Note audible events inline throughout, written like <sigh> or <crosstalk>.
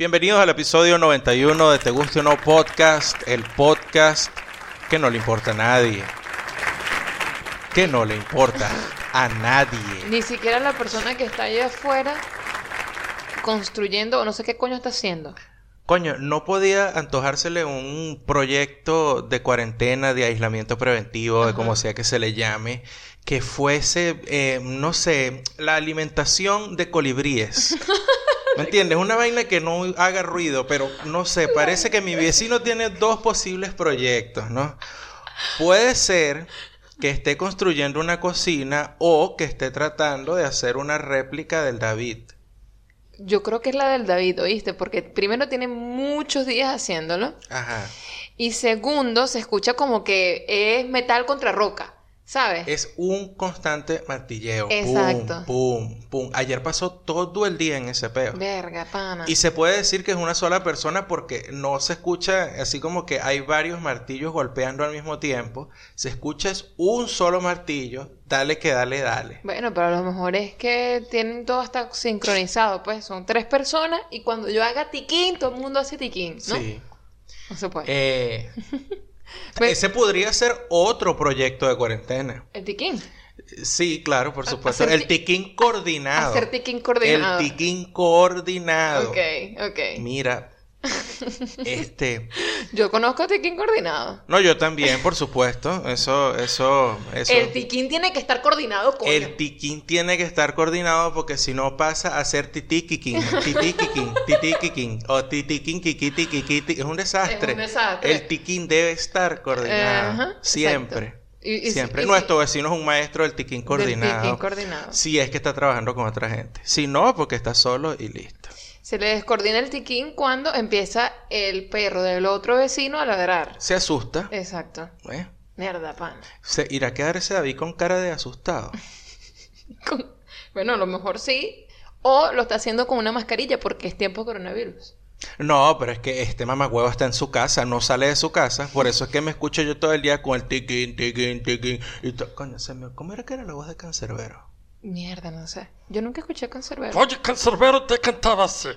Bienvenidos al episodio 91 de Te Guste o No Podcast, el podcast que no le importa a nadie. Que no le importa a nadie. Ni siquiera la persona que está allá afuera construyendo o no sé qué coño está haciendo. Coño, no podía antojársele un proyecto de cuarentena, de aislamiento preventivo, de como sea que se le llame, que fuese, eh, no sé, la alimentación de colibríes. <laughs> ¿Me entiendes? Una vaina que no haga ruido, pero no sé, parece que mi vecino tiene dos posibles proyectos, ¿no? Puede ser que esté construyendo una cocina o que esté tratando de hacer una réplica del David. Yo creo que es la del David, ¿oíste? Porque primero tiene muchos días haciéndolo. Ajá. Y segundo, se escucha como que es metal contra roca. ¿Sabes? Es un constante martilleo. Exacto. Pum, pum, pum. Ayer pasó todo el día en ese peo. Verga, pana. Y se puede decir que es una sola persona porque no se escucha así como que hay varios martillos golpeando al mismo tiempo. Se escucha es un solo martillo. Dale que dale, dale. Bueno, pero a lo mejor es que tienen todo hasta sincronizado, pues son tres personas y cuando yo haga tiquín, todo el mundo hace tiquín, ¿no? Sí. No se puede. Eh, <laughs> Pues- ese podría ser otro proyecto de cuarentena. El tiquín. Sí, claro, por supuesto. hacer El ti- tiquín coordinado. Hacer tiquín coordinado. El tiquín coordinado. Ok, ok. Mira, este, Yo conozco tiquín coordinado. no, yo también, por supuesto. Eso, eso, eso. El tiquín tiene que estar coordinado con El tiquín tiene que estar coordinado porque si no pasa a ser titiquiquín, titiquiquín, titiquiquín o titiquín, kikiti, kikiti. Es un desastre. Es un desastre. El tiquín debe estar coordinado. Ajá, siempre. exacto. Y- y si- siempre. y Nuestro vecino es un maestro del tiquín coordinado. tiquín coordinado. Si es que está trabajando con otra gente. Si no, porque está solo y listo. Se le descoordina el tiquín cuando empieza el perro del otro vecino a ladrar. Se asusta. Exacto. ¿eh? Mierda, pan. Se irá a quedar ese David con cara de asustado. <laughs> Con- Bueno, a lo mejor sí. O lo está haciendo con una mascarilla porque es tiempo de coronavirus. No, pero es que este mamagüevo está en su casa, no sale de su casa. Por eso es que me escucho yo todo el día con el tiquín, tiquín, tiquín. Y to- Coño, se me... ¿cómo era que era la voz de Cancerbero? Mierda, no sé. Yo nunca escuché a Cancerbero. Oye, Cancerbero te cantaba así.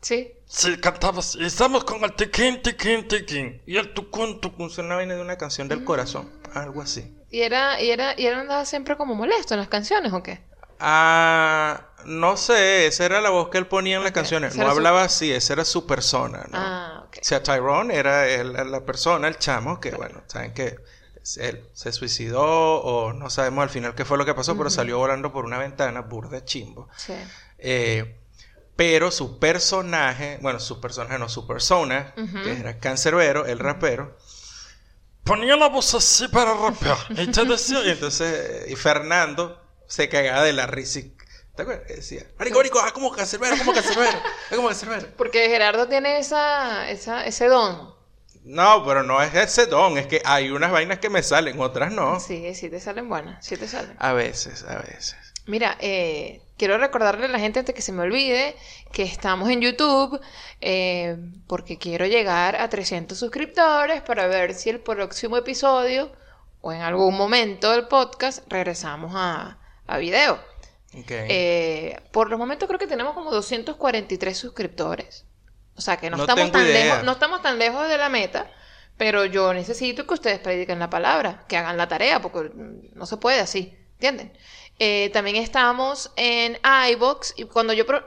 Sí. Sí, cantaba así. Y estamos con el tiquín, tiquín, tiquín. Y el tucún, tucún, suena una vaina de una canción del corazón. Algo así. ¿Y era, y era, y él andaba siempre como molesto en las canciones o qué? Ah, no sé, esa era la voz que él ponía en las canciones. No era su- hablaba así, esa era su persona, ¿no? Ah, ok. O sea, Tyrone era el- la persona, el chamo, que bueno, saben que él se suicidó o no sabemos al final qué fue lo que pasó, pero salió volando por una ventana, burda chimbo. Sí. Eh, pero su personaje, bueno, su personaje no, su persona, Ujú. que era Cancerbero, el rapero, Ponía la voz así para rapear. Y te decía, y entonces, y Fernando se cagaba de la risa. y- ¿Te acuerdas? Decía, marico, marico, ah, como Cancerbero, como Cancerbero, ah, como Cancerbero. Porque Gerardo tiene esa, esa, ese don. No, pero no es ese don, es que hay unas vainas que me salen, otras no. Sí, sí te salen buenas, sí te salen. A veces, a veces. Mira, eh, quiero recordarle a la gente antes que se me olvide que estamos en YouTube eh, porque quiero llegar a 300 suscriptores para ver si el próximo episodio o en algún momento del podcast regresamos a, a video. Ok. Eh, por los momentos creo que tenemos como 243 suscriptores. O sea que no, No estamos tan idea. lejos, no estamos tan lejos de la meta. Pero yo necesito que ustedes prediquen la palabra, que hagan la tarea, porque no se puede así, ¿entienden? Eh, también estamos en iBox y cuando yo pro-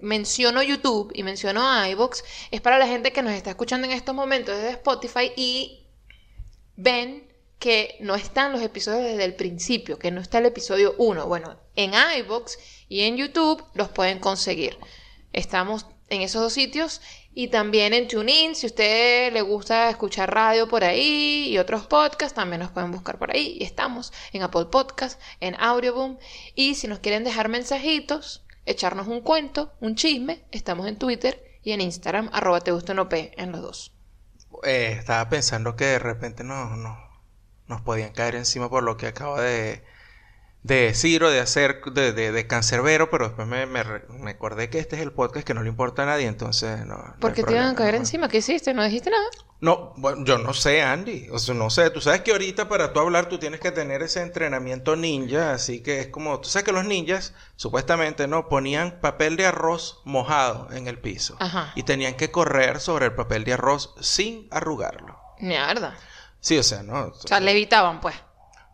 menciono YouTube y menciono iBox es para la gente que nos está escuchando en estos momentos desde Spotify y ven que no están los episodios desde el principio, que no está el episodio 1. Bueno, en iBox y en YouTube los pueden conseguir. Estamos en esos dos sitios y también en TuneIn. Si a usted le gusta escuchar radio por ahí y otros podcasts, también nos pueden buscar por ahí. Y estamos en Apple Podcast, en Audioboom. Y si nos quieren dejar mensajitos, echarnos un cuento, un chisme, estamos en Twitter y en Instagram, arroba te gusta no P, en los dos. Eh, estaba pensando que de repente no, no, nos podían caer encima por lo que acabo de, de Ciro de hacer de, de, de cancerbero, pero después me, me, me acordé que este es el podcast que no le importa a nadie, entonces no. no hay ¿Por qué te iban a caer encima? ¿Qué hiciste? ¿No dijiste nada? No, bueno, yo no sé, Andy. O sea, no sé. Tú sabes que ahorita para tú hablar tú tienes que tener ese entrenamiento ninja. Así que es como... Tú sabes que los ninjas, supuestamente, ¿no? Ponían papel de arroz mojado en el piso. Ajá. Y tenían que correr sobre el papel de arroz sin arrugarlo. Mierda. Sí, o sea, ¿no? O sea, levitaban, pues.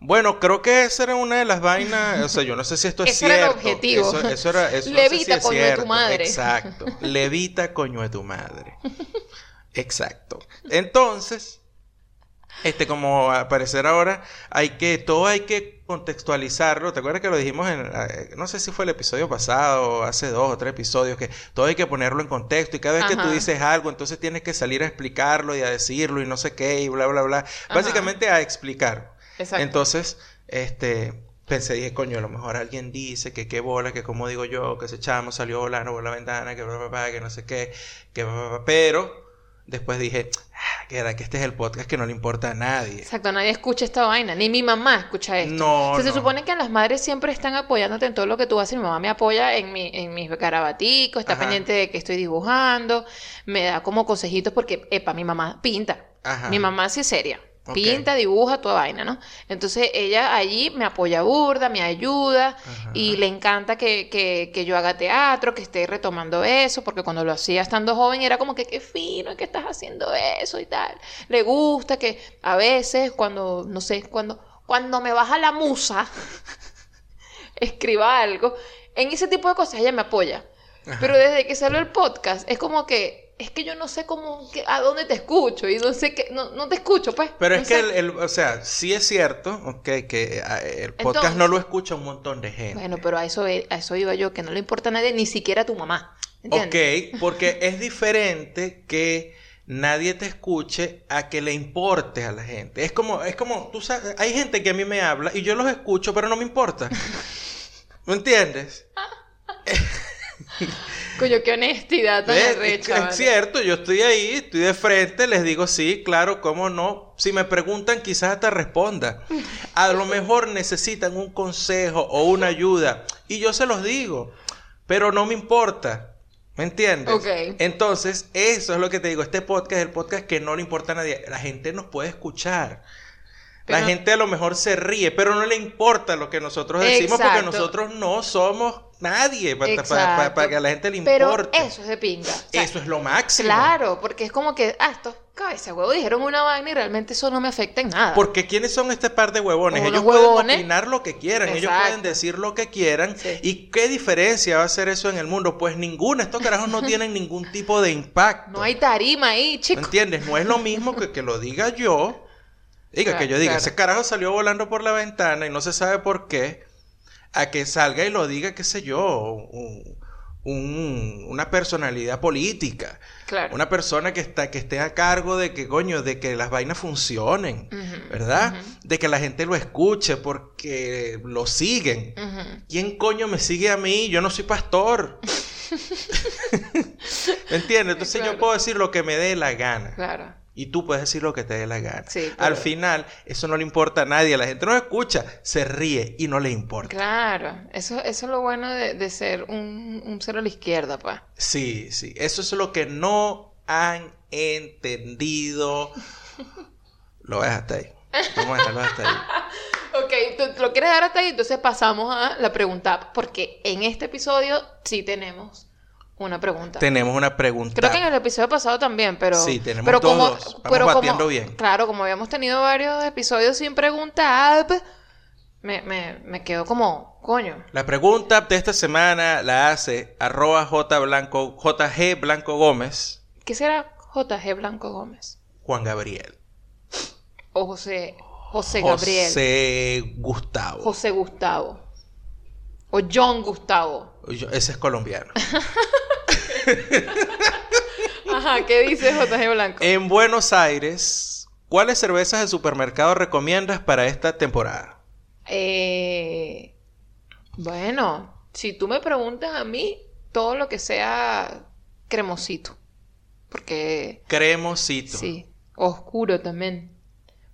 Bueno, creo que esa era una de las vainas. O sea, yo no sé si esto es Ese era el cierto. objetivo. Eso, eso era. Eso no sé Levita, si es coño de tu cierto. madre. Exacto. <laughs> Levita, coño de tu madre. Exacto. Entonces, este, como al parecer ahora, hay que, todo hay que contextualizarlo. ¿Te acuerdas que lo dijimos en, eh, no sé si fue el episodio pasado, hace dos o tres episodios, que todo hay que ponerlo en contexto y cada vez que tú dices algo, entonces tienes que salir a explicarlo y a decirlo y no sé qué y bla, bla, bla. Ajá. Básicamente a explicar. Exacto. Entonces, este, pensé, dije, coño, a lo mejor alguien dice que qué bola, que como digo yo, que ese chamo salió volando por la ventana, que bla, bla, bla, que no sé qué, que bla, bla, pero después dije, ah, que era que este es el podcast que no le importa a nadie. Exacto, nadie escucha esta vaina, ni mi mamá escucha esto. No, O sea, se no. supone que las madres siempre están apoyándote en todo lo que tú haces. Mi mamá me apoya en, mi, en mis garabaticos, está Ajá. pendiente de que estoy dibujando, me da como consejitos porque, epa, mi mamá pinta. Ajá. Mi mamá sí es seria. Pinta, dibuja, toda vaina, ¿no? Entonces ella allí me apoya burda, me ayuda Ajá. y le encanta que, que, que yo haga teatro, que esté retomando eso, porque cuando lo hacía estando joven era como que qué fino que estás haciendo eso y tal. Le gusta que a veces cuando, no sé, cuando, cuando me baja la musa, <laughs> escriba algo, en ese tipo de cosas ella me apoya. Ajá. Pero desde que salió el podcast, es como que, es que yo no sé cómo, que- a dónde te escucho y no sé qué, no, no te escucho, pues. Pero no es que, el, el- o sea, sí es cierto, ok, que eh, el podcast Entonces- no lo escucha un montón de gente. Bueno, pero a eso, a eso iba yo, que no le importa a nadie, ni siquiera a tu mamá. ¿Entiendes? Ok, porque <laughs> es diferente que nadie te escuche a que le importe a la gente. Es como, es como, tú sabes, hay gente que a mí me habla y yo los escucho, pero no me importa. <laughs> ¿Me entiendes? <laughs> Coño, qué honestidad tan es, vale. cierto, yo estoy ahí, estoy de frente, les digo sí, claro, cómo no. Si me preguntan, quizás te responda. A lo mejor necesitan un consejo o una ayuda y yo se los digo, pero no me importa. ¿Me entiendes? Ok. Entonces, eso es lo que te digo. Este podcast es el podcast que no le importa a nadie. La gente nos puede escuchar. La gente a lo mejor se ríe, pero no le importa lo que nosotros decimos porque nosotros no somos nadie para, Exacto. que a la gente le Pero importe. eso es de pinga. O sea, Eso es lo máximo. Claro, porque es como que, ah, estos cabeza huevo dijeron una vaina y realmente eso no me afecta en nada. Porque ¿quiénes son este par de huevones? Ellos pueden opinar lo que quieran, ellos pueden decir lo que quieran. Sí. ¿Y qué diferencia va a hacer eso en el mundo? Pues ninguna. Estos carajos no tienen ningún tipo de impacto. No hay tarima ahí, ¿Me chico. entiendes? No es lo mismo que que lo diga yo. Diga que yo diga, claro. ese carajo salió volando por la ventana y no se sabe por qué. A que salga y lo diga, qué sé yo, un- un- una personalidad política. Claro. Una persona que está, que esté a cargo de que, coño, de que las vainas funcionen, ¿verdad? De que la gente lo escuche porque lo siguen. ¿Quién coño me sigue a mí? Yo no soy pastor. <laughs> ¿Me entiendes? Entonces Claro. yo puedo decir lo que me dé la gana. Claro. Y tú puedes decir lo que te dé la gana. Sí, pero- Al final, eso no le importa a nadie. La gente no escucha, se ríe y no le importa. Claro. Eso, eso es lo bueno de, de ser un, un cero a la izquierda, pa. Sí, sí. Eso es lo que no han entendido. <laughs> Lo ves hasta ahí. Vamos a dejarlo hasta ahí. <laughs> Ok, tú tú lo quieres dar hasta ahí, entonces pasamos a la pregunta, porque en este episodio sí tenemos una pregunta. Tenemos una pregunta. Creo que en el episodio pasado también, pero. Sí, tenemos pero todos como, dos. Vamos pero como- bien. Claro, como habíamos tenido varios episodios sin preguntar, me, me, me quedo como, coño. La pregunta de esta semana la hace arroba J Blanco, JG Blanco Gómez, ¿Qué será JG Blanco Gómez? Juan Gabriel. O José, José Gabriel. José Gustavo. José Gustavo. O John Gustavo. Yo- ese es colombiano. <laughs> Ajá, ¿qué dice JG Blanco? en Buenos Aires, ¿cuáles cervezas de supermercado recomiendas para esta temporada? Eh, bueno, si tú me preguntas a mí, todo lo que sea cremosito. Porque Cremosito. sí, oscuro también.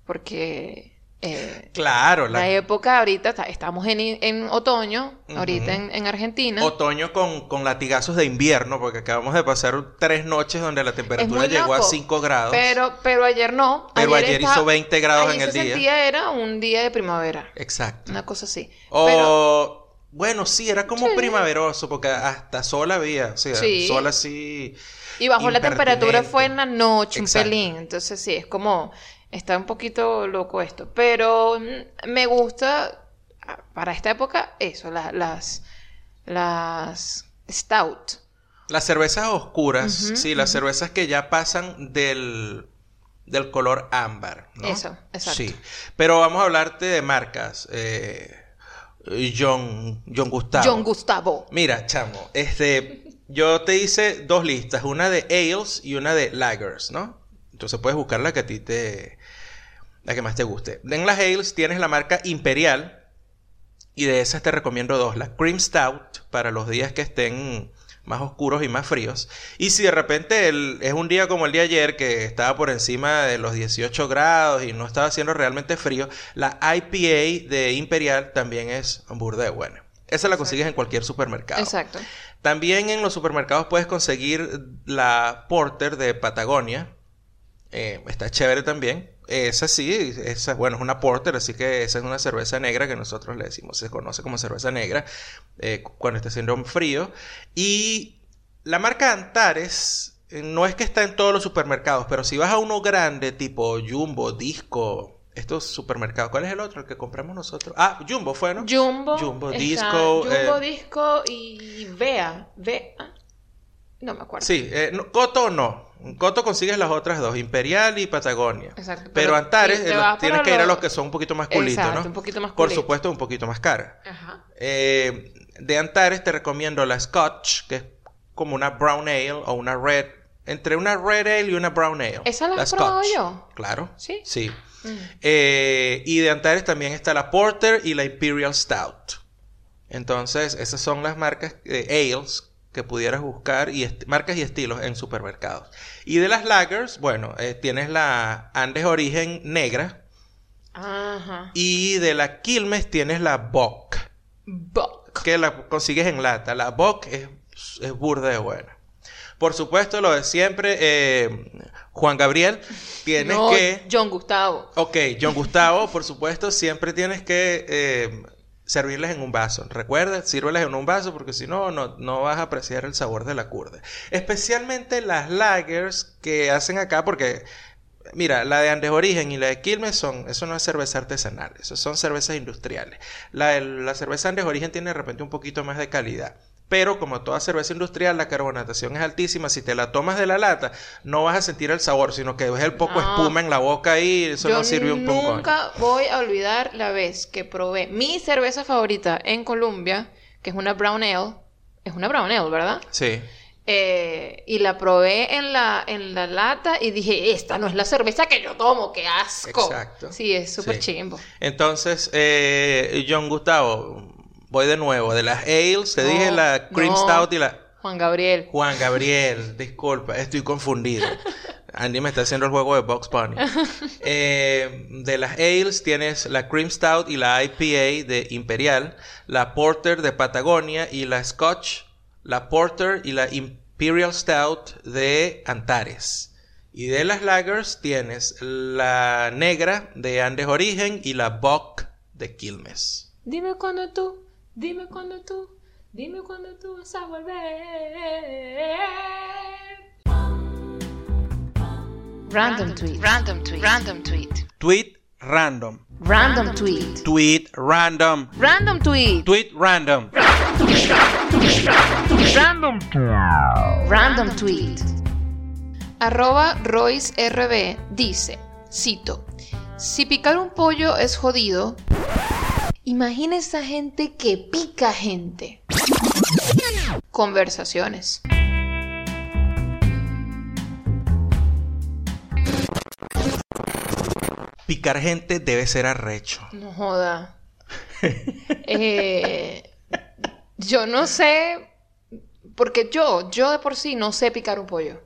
Porque Eh, Claro, la la, época ahorita, estamos en, en otoño, ahorita en, en Argentina. otoño con, con latigazos de invierno, porque acabamos de pasar tres noches donde la temperatura llegó a loco, 5 grados. Pero, pero ayer no. Pero ayer hizo 20 grados ayer en el día. sentía era un día de primavera. Exacto. Una cosa así. O, Pero bueno, sí, era como Sí. primaveroso, porque hasta sol había, o sea, Sí. sol así. Y bajó la temperatura fue en la noche, un pelín. Entonces sí, es como, está un poquito loco esto. Pero mm, me gusta, ah, para esta época, eso, la- las, las stout. Las cervezas oscuras, sí, las cervezas que ya pasan del, del color ámbar, ¿no? Eso, exacto. Sí, pero vamos a hablarte de marcas. eh, John, John Gustavo. John Gustavo. Mira, chamo, este, yo te hice dos listas, una de ales y una de lagers, ¿no? Entonces puedes buscar la que a ti te, la que más te guste. En las ales tienes la marca Imperial y de esas te recomiendo dos, la Cream Stout para los días que estén más oscuros y más fríos. Y si de repente el- es un día como el de ayer que estaba por encima de los 18 grados y no estaba haciendo realmente frío, la IPA de Imperial también es burda de buena. Esa la consigues en cualquier supermercado. Exacto. También en los supermercados puedes conseguir la Porter de Patagonia. Eh, está chévere también. Esa sí, esa, bueno, es una Porter, así que esa es una cerveza negra que nosotros le decimos, se conoce como cerveza negra eh, cu- cuando está haciendo frío. Y la marca Antares eh, no es que está en todos los supermercados, pero si vas a uno grande, tipo Jumbo, Disco, estos supermercados, ¿cuál es el otro? El que compramos nosotros. Ah, Jumbo fue, ¿no? Jumbo. Jumbo, Disco, Jumbo, eh, Disco y Vea. Ve ah, No me acuerdo. Sí, eh, no, Coto no. En Coto consigues las otras dos, Imperial y Patagonia. Exacto. Pero, Antares eh, tienes que ir a los- que son un poquito más culitos, Exacto, ¿no? un poquito más Por culito. supuesto, un poquito más cara. Ajá. Eh, de Antares te recomiendo la Scotch, que es como una Brown Ale o una Red. Entre una Red Ale y una Brown Ale. ¿Esa la he probado yo? Claro. ¿Sí? Sí. Mm. Y de Antares también está la Porter y la Imperial Stout. Entonces, esas son las marcas de ales que pudieras buscar y marcas y estilos en supermercados. Y de las lagers, bueno, eh, tienes la Andes Origen Negra Ajá. y de la Quilmes tienes la Bock, Buck. que la consigues en lata. La Bock es, es burda de buena. Por supuesto, lo de siempre, eh, Juan Gabriel, tienes No, que... John Gustavo. Ok, John Gustavo, por supuesto, siempre tienes que eh, servirles en un vaso. Recuerda, sírveles en un vaso porque si no, no, vas a apreciar el sabor de la curda. Especialmente las lagers que hacen acá porque... Mira, la de Andes Origen y la de Quilmes son, eso no es cerveza artesanal, eso son cervezas industriales. La, la cerveza Andes Origen tiene de repente un poquito más de calidad. Pero como toda cerveza industrial, la carbonatación es altísima. Si te la tomas de la lata, no vas a sentir el sabor, sino que ves el poco No. espuma en la boca y eso Yo no sirve un poco. nunca voy a olvidar la vez que probé mi cerveza favorita en Colombia, que es una Brown Ale. Es una Brown Ale, ¿verdad? Sí. Eh, y la probé en la, en la lata y dije, esta no es la cerveza que yo tomo, qué asco. Exacto. Sí, es súper Sí. chimbo. Entonces, eh, John Gustavo, voy de nuevo. De las ales, te No, dije la Cream no. Stout y la... Juan Gabriel. Juan Gabriel, disculpa, estoy confundido. <laughs> Andy me está haciendo el juego de Box Bunny. <laughs> Eh, de las ales tienes la Cream Stout y la IPA de Imperial, la Porter de Patagonia y la Scotch, la Porter y la Imperial Stout de Antares. Y de las lagers tienes la negra de Andes Origen y la Bock de Quilmes. Dime cuándo tú, dime cuándo tú, dime cuándo tú vas a volver. Random tweet. Random tweet. Random tweet. Tweet random. Random tweet. Tweet random. Random tweet. Tweet random. Random. Random tweet. Arroba Royce RB dice, cito, si picar un pollo es jodido, imagina esa gente que pica gente. Conversaciones. Picar gente debe ser arrecho. No joda. Eh, yo no sé, porque yo, yo de por sí no sé picar un pollo.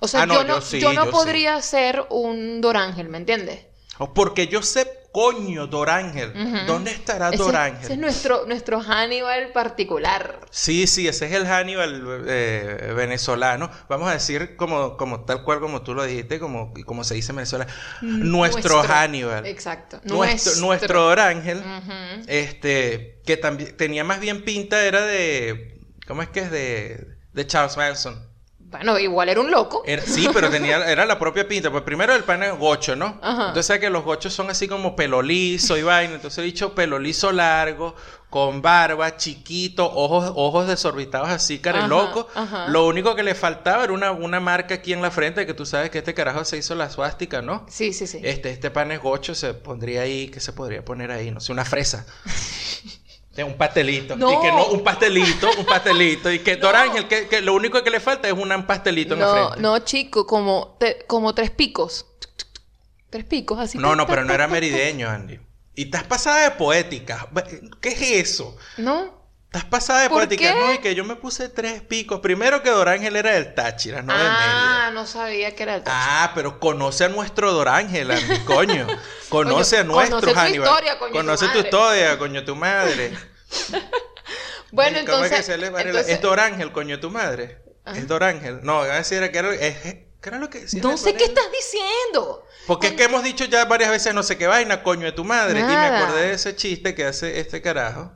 O sea, Ah, no, yo no, yo sí, yo no yo sí. podría ser un Dorángel, ¿me entiendes? Porque yo sé coño, Dorángel. ¿Dónde estará Dorángel? ese es nuestro, nuestro Hannibal particular. Sí, sí, ese es el Hannibal eh, venezolano. Vamos a decir como, como tal cual como tú lo dijiste, como, como se dice en Venezuela. Nuestro, Hannibal. Exacto. Nuestro, nuestro Dorángel. Ujú. Este, que también tenía más bien pinta, era de. ¿Cómo es que es? De, de Charles Manson. Bueno, igual era un loco. Era- sí, pero tenía, <laughs> era la propia pinta. Pues primero el pan es gocho, ¿no? Ajá. Entonces, ¿sabes que los gochos son así como pelo liso y vaina. Entonces, he dicho pelo liso largo, con barba, chiquito, ojos, ojos desorbitados así, cara Ajá, loco. ajá. Lo único que le faltaba era una, una marca aquí en la frente, que tú sabes que este carajo se hizo la suástica, ¿no? Sí, sí, sí. Este, este pan es gocho, se pondría ahí, ¿qué se podría poner ahí? No sé, una fresa. <laughs> Un pastelito. No. Y que no, un pastelito, un pastelito. Y que <laughs> Dorángel, que, que lo único que le falta es un pastelito en la no, frente. no, chico, como, te- como tres picos. Tres picos, así. No, no, pero no era merideño, Andy. Y estás pasada de poética. ¿Qué es eso? No, Estás pasada de ¿Por poética. qué? No, y que yo me puse tres picos. Primero que Dorángel era del Táchira, no de ah, Mérida. no sabía que era el tacho. Ah, pero conoce a nuestro Dorángel, <laughs> coño. Conoce Coño, a nuestro conoce tu historia, coño, conoce tu madre. historia, coño, tu madre. <laughs> bueno, ¿Cómo es que entonces, entonces- Es Dorángel, coño, tu madre. Ajá. Es Dorángel. No, a decir que era, es- ¿qué era lo que no sé qué estás diciendo. Porque es que hemos dicho ya varias veces no sé qué vaina, coño de tu madre. Y me acordé de ese chiste que hace este carajo.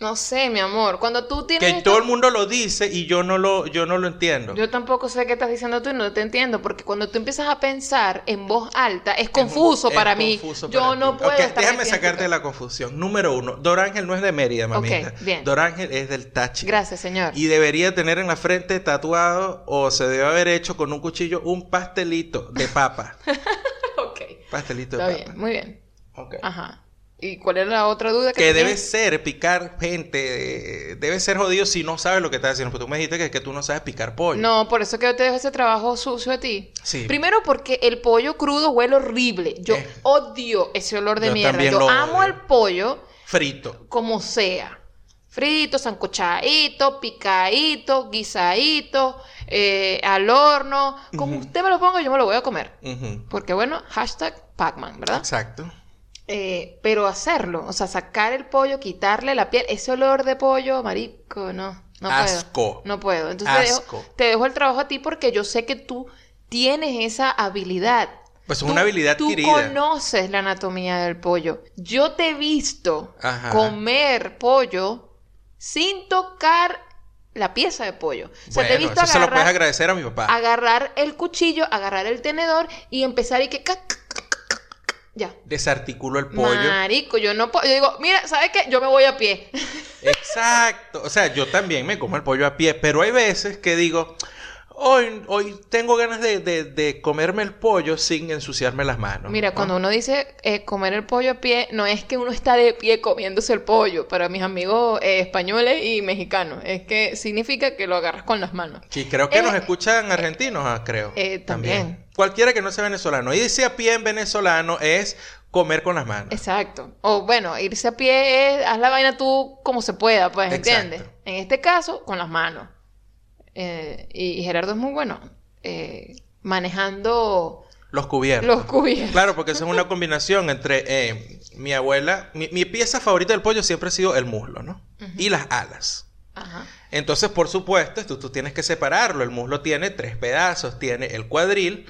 No sé, mi amor. Cuando tú tienes. Que todo el mundo lo dice y yo no lo, yo no lo entiendo. Yo tampoco sé qué estás diciendo tú y no te entiendo, porque cuando tú empiezas a pensar en voz alta es confuso Es para mí. confuso Yo para no ti. puedo. Ok, estar déjame sacarte cabeza. la confusión. Número uno, Dorángel no es de Mérida, mamita. bien. Dorángel es del Táchira. Gracias, señor. Y debería tener en la frente tatuado o se debe haber hecho con un cuchillo un pastelito de papa. <laughs> ok. pastelito de Está papa. bien, muy bien. Ok. Ajá. ¿Y cuál era la otra duda que Que debe ser picar gente, eh, debe ser jodido si no sabes lo que estás haciendo. Porque tú me dijiste que, que tú no sabes picar pollo. No, por eso que yo te dejo ese trabajo sucio a ti. Sí. Primero porque el pollo crudo huele horrible. Yo Eh. odio ese olor de Yo mierda. Yo lo amo el pollo Frito. como sea. Frito, sancochadito, picadito, guisadito, eh, al horno. Como usted me lo ponga, yo me lo voy a comer. Porque bueno, hashtag Pacman, ¿verdad? Exacto. Eh, pero hacerlo, o sea, sacar el pollo, quitarle la piel, ese olor de pollo, marico, no, no Asco. puedo. No puedo. Entonces te Asco. dejo, te dejo el trabajo a ti porque yo sé que tú tienes esa habilidad. Pues es Tú- una habilidad Tú adquirida. conoces la anatomía del pollo. Yo te he visto Ajá. comer pollo sin tocar la pieza de pollo. O sea, te he visto eso se lo puedes agarrar, agradecer a mi papá. agarrar el cuchillo, agarrar el tenedor y empezar y que... cac, Ya. Desarticulo el pollo. Marico, yo no puedo. Yo digo, mira, ¿sabes qué? Yo me voy a pie. <laughs> Exacto. O sea, yo también me como el pollo a pie, pero hay veces que digo, hoy, hoy tengo ganas de, de- de comerme el pollo sin ensuciarme las manos. Mira, ¿no? cuando uno dice eh, comer el pollo a pie, no es que uno está de pie comiéndose el pollo. Para mis amigos eh, españoles y mexicanos, es que significa que lo agarras con las manos. Sí, creo que Eh, nos escuchan argentinos, ah, creo. eh, también. Cualquiera que no sea venezolano. Irse a pie en venezolano es comer con las manos. Exacto. O bueno, irse a pie es haz la vaina tú como se pueda, pues, Exacto. ¿entiendes? En este caso, con las manos. Eh, y, Gerardo es muy bueno eh, manejando Los cubiertos. los cubiertos. Claro, porque eso es una <laughs> combinación entre eh, mi abuela. Mi, mi pieza favorita del pollo siempre ha sido el muslo, ¿no? Y las alas. Ajá. Entonces, por supuesto, tú, tú tienes que separarlo. El muslo tiene tres pedazos. Tiene el cuadril,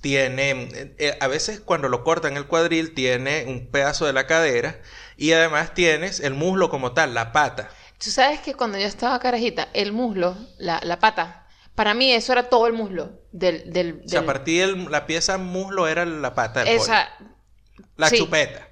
tiene, eh, eh, a veces cuando lo cortan el cuadril, tiene un pedazo de la cadera y además tienes el muslo como tal, la pata. Tú sabes que cuando yo estaba carajita, el muslo, la, la pata, para mí eso era todo el muslo del... del, O sea, a del- partir de la pieza muslo era la pata del pollo. La sí. chupeta.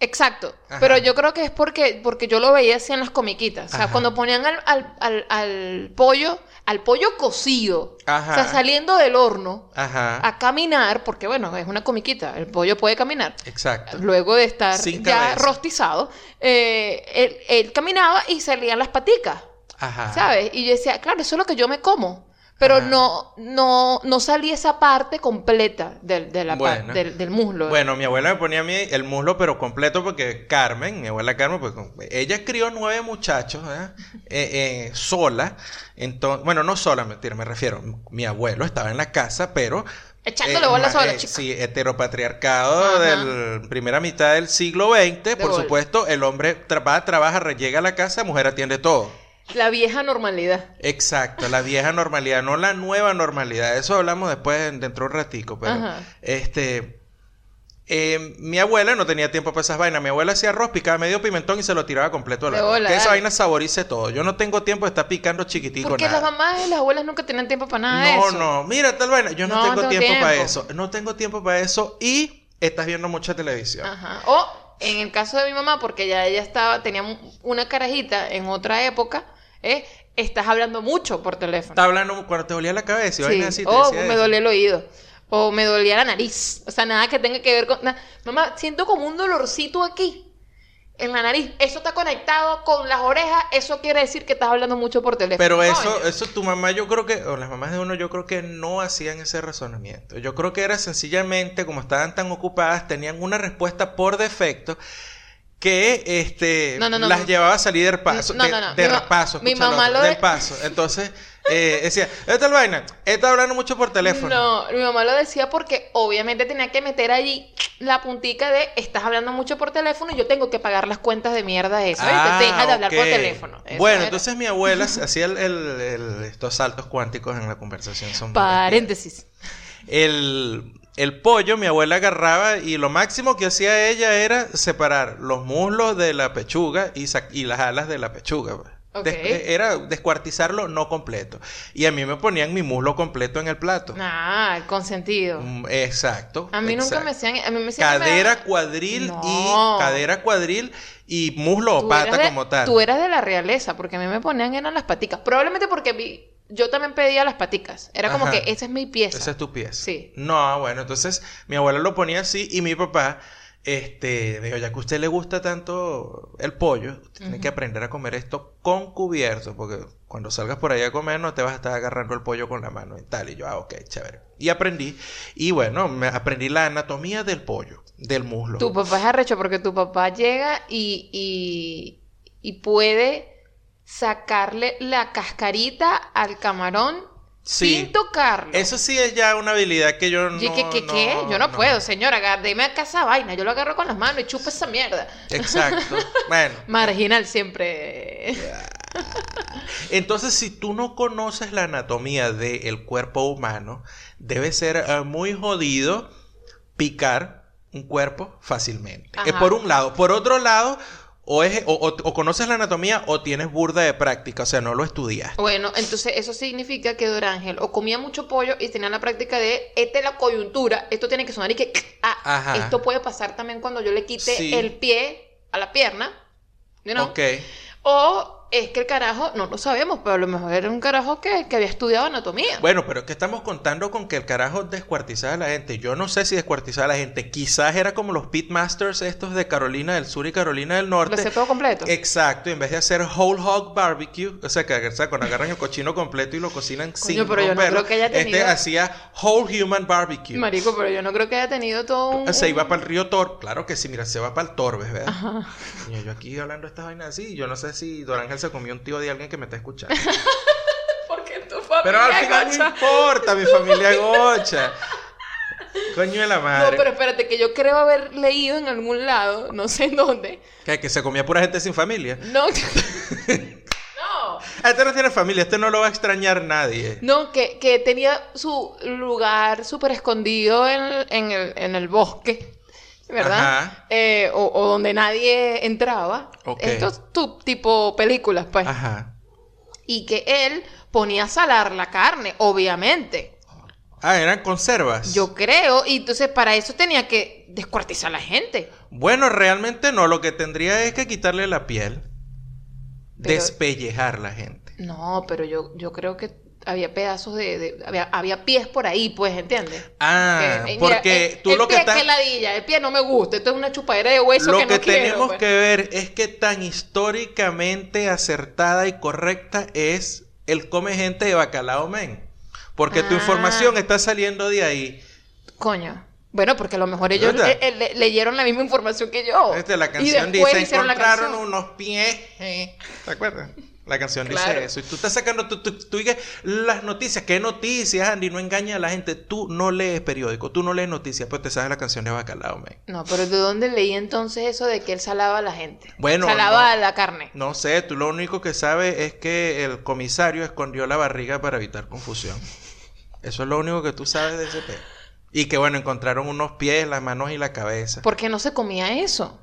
Exacto. Ajá. Pero yo creo que es porque, porque yo lo veía así en las comiquitas. O sea, Ajá. cuando ponían al, al, al, al pollo, al pollo cocido, Ajá. o sea, saliendo del horno Ajá. a caminar, porque bueno, es una comiquita, el pollo puede caminar. Exacto. Luego de estar Sin ya cabeza. rostizado, eh, él, él caminaba y salían las paticas. Ajá. ¿Sabes? Y yo decía, claro, eso es lo que yo me como. Pero Ajá. no, no, no salí esa parte completa del, de la del, del muslo. Bueno, mi abuela me ponía a mí el muslo, pero completo, porque Carmen, mi abuela Carmen, pues ella crió nueve muchachos ¿eh? Eh, eh, sola. Entonces, bueno, no sola, mentira, me refiero. Mi abuelo estaba en la casa, pero Echándole Eh, bolas ma- a la eh, chica. Sí, heteropatriarcado de la primera mitad del siglo XX. Por bola. supuesto, el hombre tra- va, trabaja, llega a la casa, mujer atiende todo. La vieja normalidad. Exacto, la vieja normalidad, no la nueva normalidad. Eso hablamos después dentro de un ratico, pero Ajá. este eh, mi abuela no tenía tiempo para esas vainas. Mi abuela hacía arroz, picaba medio pimentón y se lo tiraba completo al bola, Que esa vaina saborice todo. Yo no tengo tiempo de estar picando chiquitico Porque nada. las mamás y las abuelas nunca tenían tiempo para nada de No, eso. no, mira tal vaina. Yo no, No, tengo, tengo tiempo, para tiempo. eso. No tengo tiempo para eso y estás viendo mucha televisión. Ajá. O en el caso de mi mamá, porque ya ella estaba, tenía un- una carajita en otra época, ¿eh? estás hablando mucho por teléfono. Está hablando cuando te dolía la cabeza Sí. vainas así. te O decía me dolía el oído. O me dolía la nariz. O sea, nada que tenga que ver con. Mamá, siento como un dolorcito aquí. En la nariz. Eso está conectado con las orejas. Eso quiere decir que estás hablando mucho por teléfono. Pero eso, eso tu mamá, yo creo que, o las mamás de uno, yo creo que no hacían ese razonamiento. Yo creo que era sencillamente, como estaban tan ocupadas, tenían una respuesta por defecto que este No, no, no, las llevaba a salir del paso. No, de, no, no. Mi ma- paso, mi mamá lo del de- paso. Entonces, eh, decía, esta es vaina, está hablando mucho por teléfono. No, mi mamá lo decía porque obviamente tenía que meter allí la puntica de estás hablando mucho por teléfono y yo tengo que pagar las cuentas de mierda eso. Ah, Deja de hablar por teléfono. Eso Bueno, era. entonces mi abuela hacía el- el- el- estos saltos cuánticos en la conversación. Son Paréntesis. El, el pollo, mi abuela agarraba y lo máximo que hacía ella era separar los muslos de la pechuga y, y las alas de la pechuga. Des- eh, era descuartizarlo no completo. Y a mí me ponían mi muslo completo en el plato. Ah, el consentido. Mm, Exacto. A mí nunca me hacían. A mí me me Cadera, cuadril No. y cadera, cuadril y muslo o pata de- como tal. Tú eras de la realeza, porque a mí me ponían eran las paticas. Probablemente porque vi- yo también pedía las paticas. Era como Ajá. que esa es mi pieza. Esa es tu pieza. Sí. No, bueno, entonces mi abuela lo ponía así y mi papá, este, me dijo, ya que a usted le gusta tanto el pollo, usted tiene que aprender a comer esto con cubierto, porque cuando salgas por ahí a comer no te vas a estar agarrando el pollo con la mano y tal. Y yo, ah, ok, chévere. Y aprendí, y bueno, me aprendí la anatomía del pollo, del muslo. Tu papá es arrecho porque tu papá llega y, y, y puede sacarle la cascarita al camarón Sí. sin tocarlo. Eso sí es ya una habilidad que yo no... ¿Y qué, qué, no- qué? Yo no, puedo, señora. Deme acá esa vaina. Yo lo agarro con las manos y chupo esa mierda. Exacto. <laughs> bueno. Marginal siempre. Entonces, si tú no conoces la anatomía del cuerpo humano, debe ser eh, muy jodido picar un cuerpo fácilmente. Es por un lado. Por otro lado, o, es, o, o- o conoces la anatomía o tienes burda de práctica, o sea, no lo estudiaste. Bueno, entonces eso significa que Don Ángel o comía mucho pollo y tenía la práctica de, esta es la coyuntura, esto tiene que sonar y que, ah, esto puede pasar también cuando yo le quite Sí. el pie a la pierna, you know? Ok. O es que el carajo, no lo sabemos, pero a lo mejor era un carajo que, que había estudiado anatomía. Bueno, pero es que estamos contando con que el carajo descuartizaba a la gente. Yo no sé si descuartizaba a la gente. Quizás era como los pitmasters estos de Carolina del Sur y Carolina del lo Norte. sé todo completo. Exacto, en vez de hacer whole hog barbecue, o sea, que o sea, cuando agarran el cochino completo y lo cocinan sin pero yo no romperlo, creo que haya este hacía whole human barbecue. Marico, pero yo no creo que haya tenido todo un... Se iba para el río Tor, claro que sí, mira, se va para el Torbes, ¿verdad? Yo aquí hablando de estas vainas así, yo no sé si Don Ángel se comió un tío de alguien que me está escuchando. <laughs> Porque tu familia Pero al final no gocha. importa, mi familia gocha. Coño de la No, madre. pero espérate, que yo creo haber leído en algún lado, no sé en dónde. que, que se comía pura gente sin familia. No. <laughs> no. Este no tiene familia, este no lo va a extrañar nadie. No, que, que tenía su lugar súper escondido en, en el, en el bosque, ¿verdad? Eh, o, o donde nadie entraba. Ok. Esto es tu, tipo películas, pues. Ajá. Y que él ponía a salar la carne, obviamente. Ah, eran conservas. Yo creo, y entonces para eso tenía que descuartizar a la gente. Bueno, realmente no. Lo que tendría es que quitarle la piel. Pero- Despellejar la gente. No, pero yo, yo creo que había pedazos de... de- había, había pies por ahí, pues, ¿entiendes? Ah, Que, eh, porque mira, el- tú el lo que pie, estás... qué ladilla, el pie no me gusta, esto es una chupadera de hueso Lo que que, no quiero, tenemos pues. que ver es que tan históricamente acertada y correcta es el come gente de bacalao men. Porque tu Ah. información está saliendo de ahí. Coño. Bueno, porque a lo mejor ellos leyeron la misma información que yo. Este, la canción dice, encontraron canción. unos pies. eh". ¿Te acuerdas? La canción Claro. dice eso. Y tú estás sacando, tú, tú, tú dices las noticias. ¿Qué noticias, Andy? No engaña a la gente. Tú no lees periódico, tú no lees noticias, pero te sabes la canción de Bacalao, man. No, pero ¿de dónde leí entonces eso de que él salaba a la gente? Bueno, Salaba no. la carne. No sé, tú lo único que sabes es que el comisario escondió la barriga para evitar confusión. Eso es lo único que tú sabes de ese peo. Y que bueno, encontraron unos pies, las manos y la cabeza. ¿Por qué no se comía eso?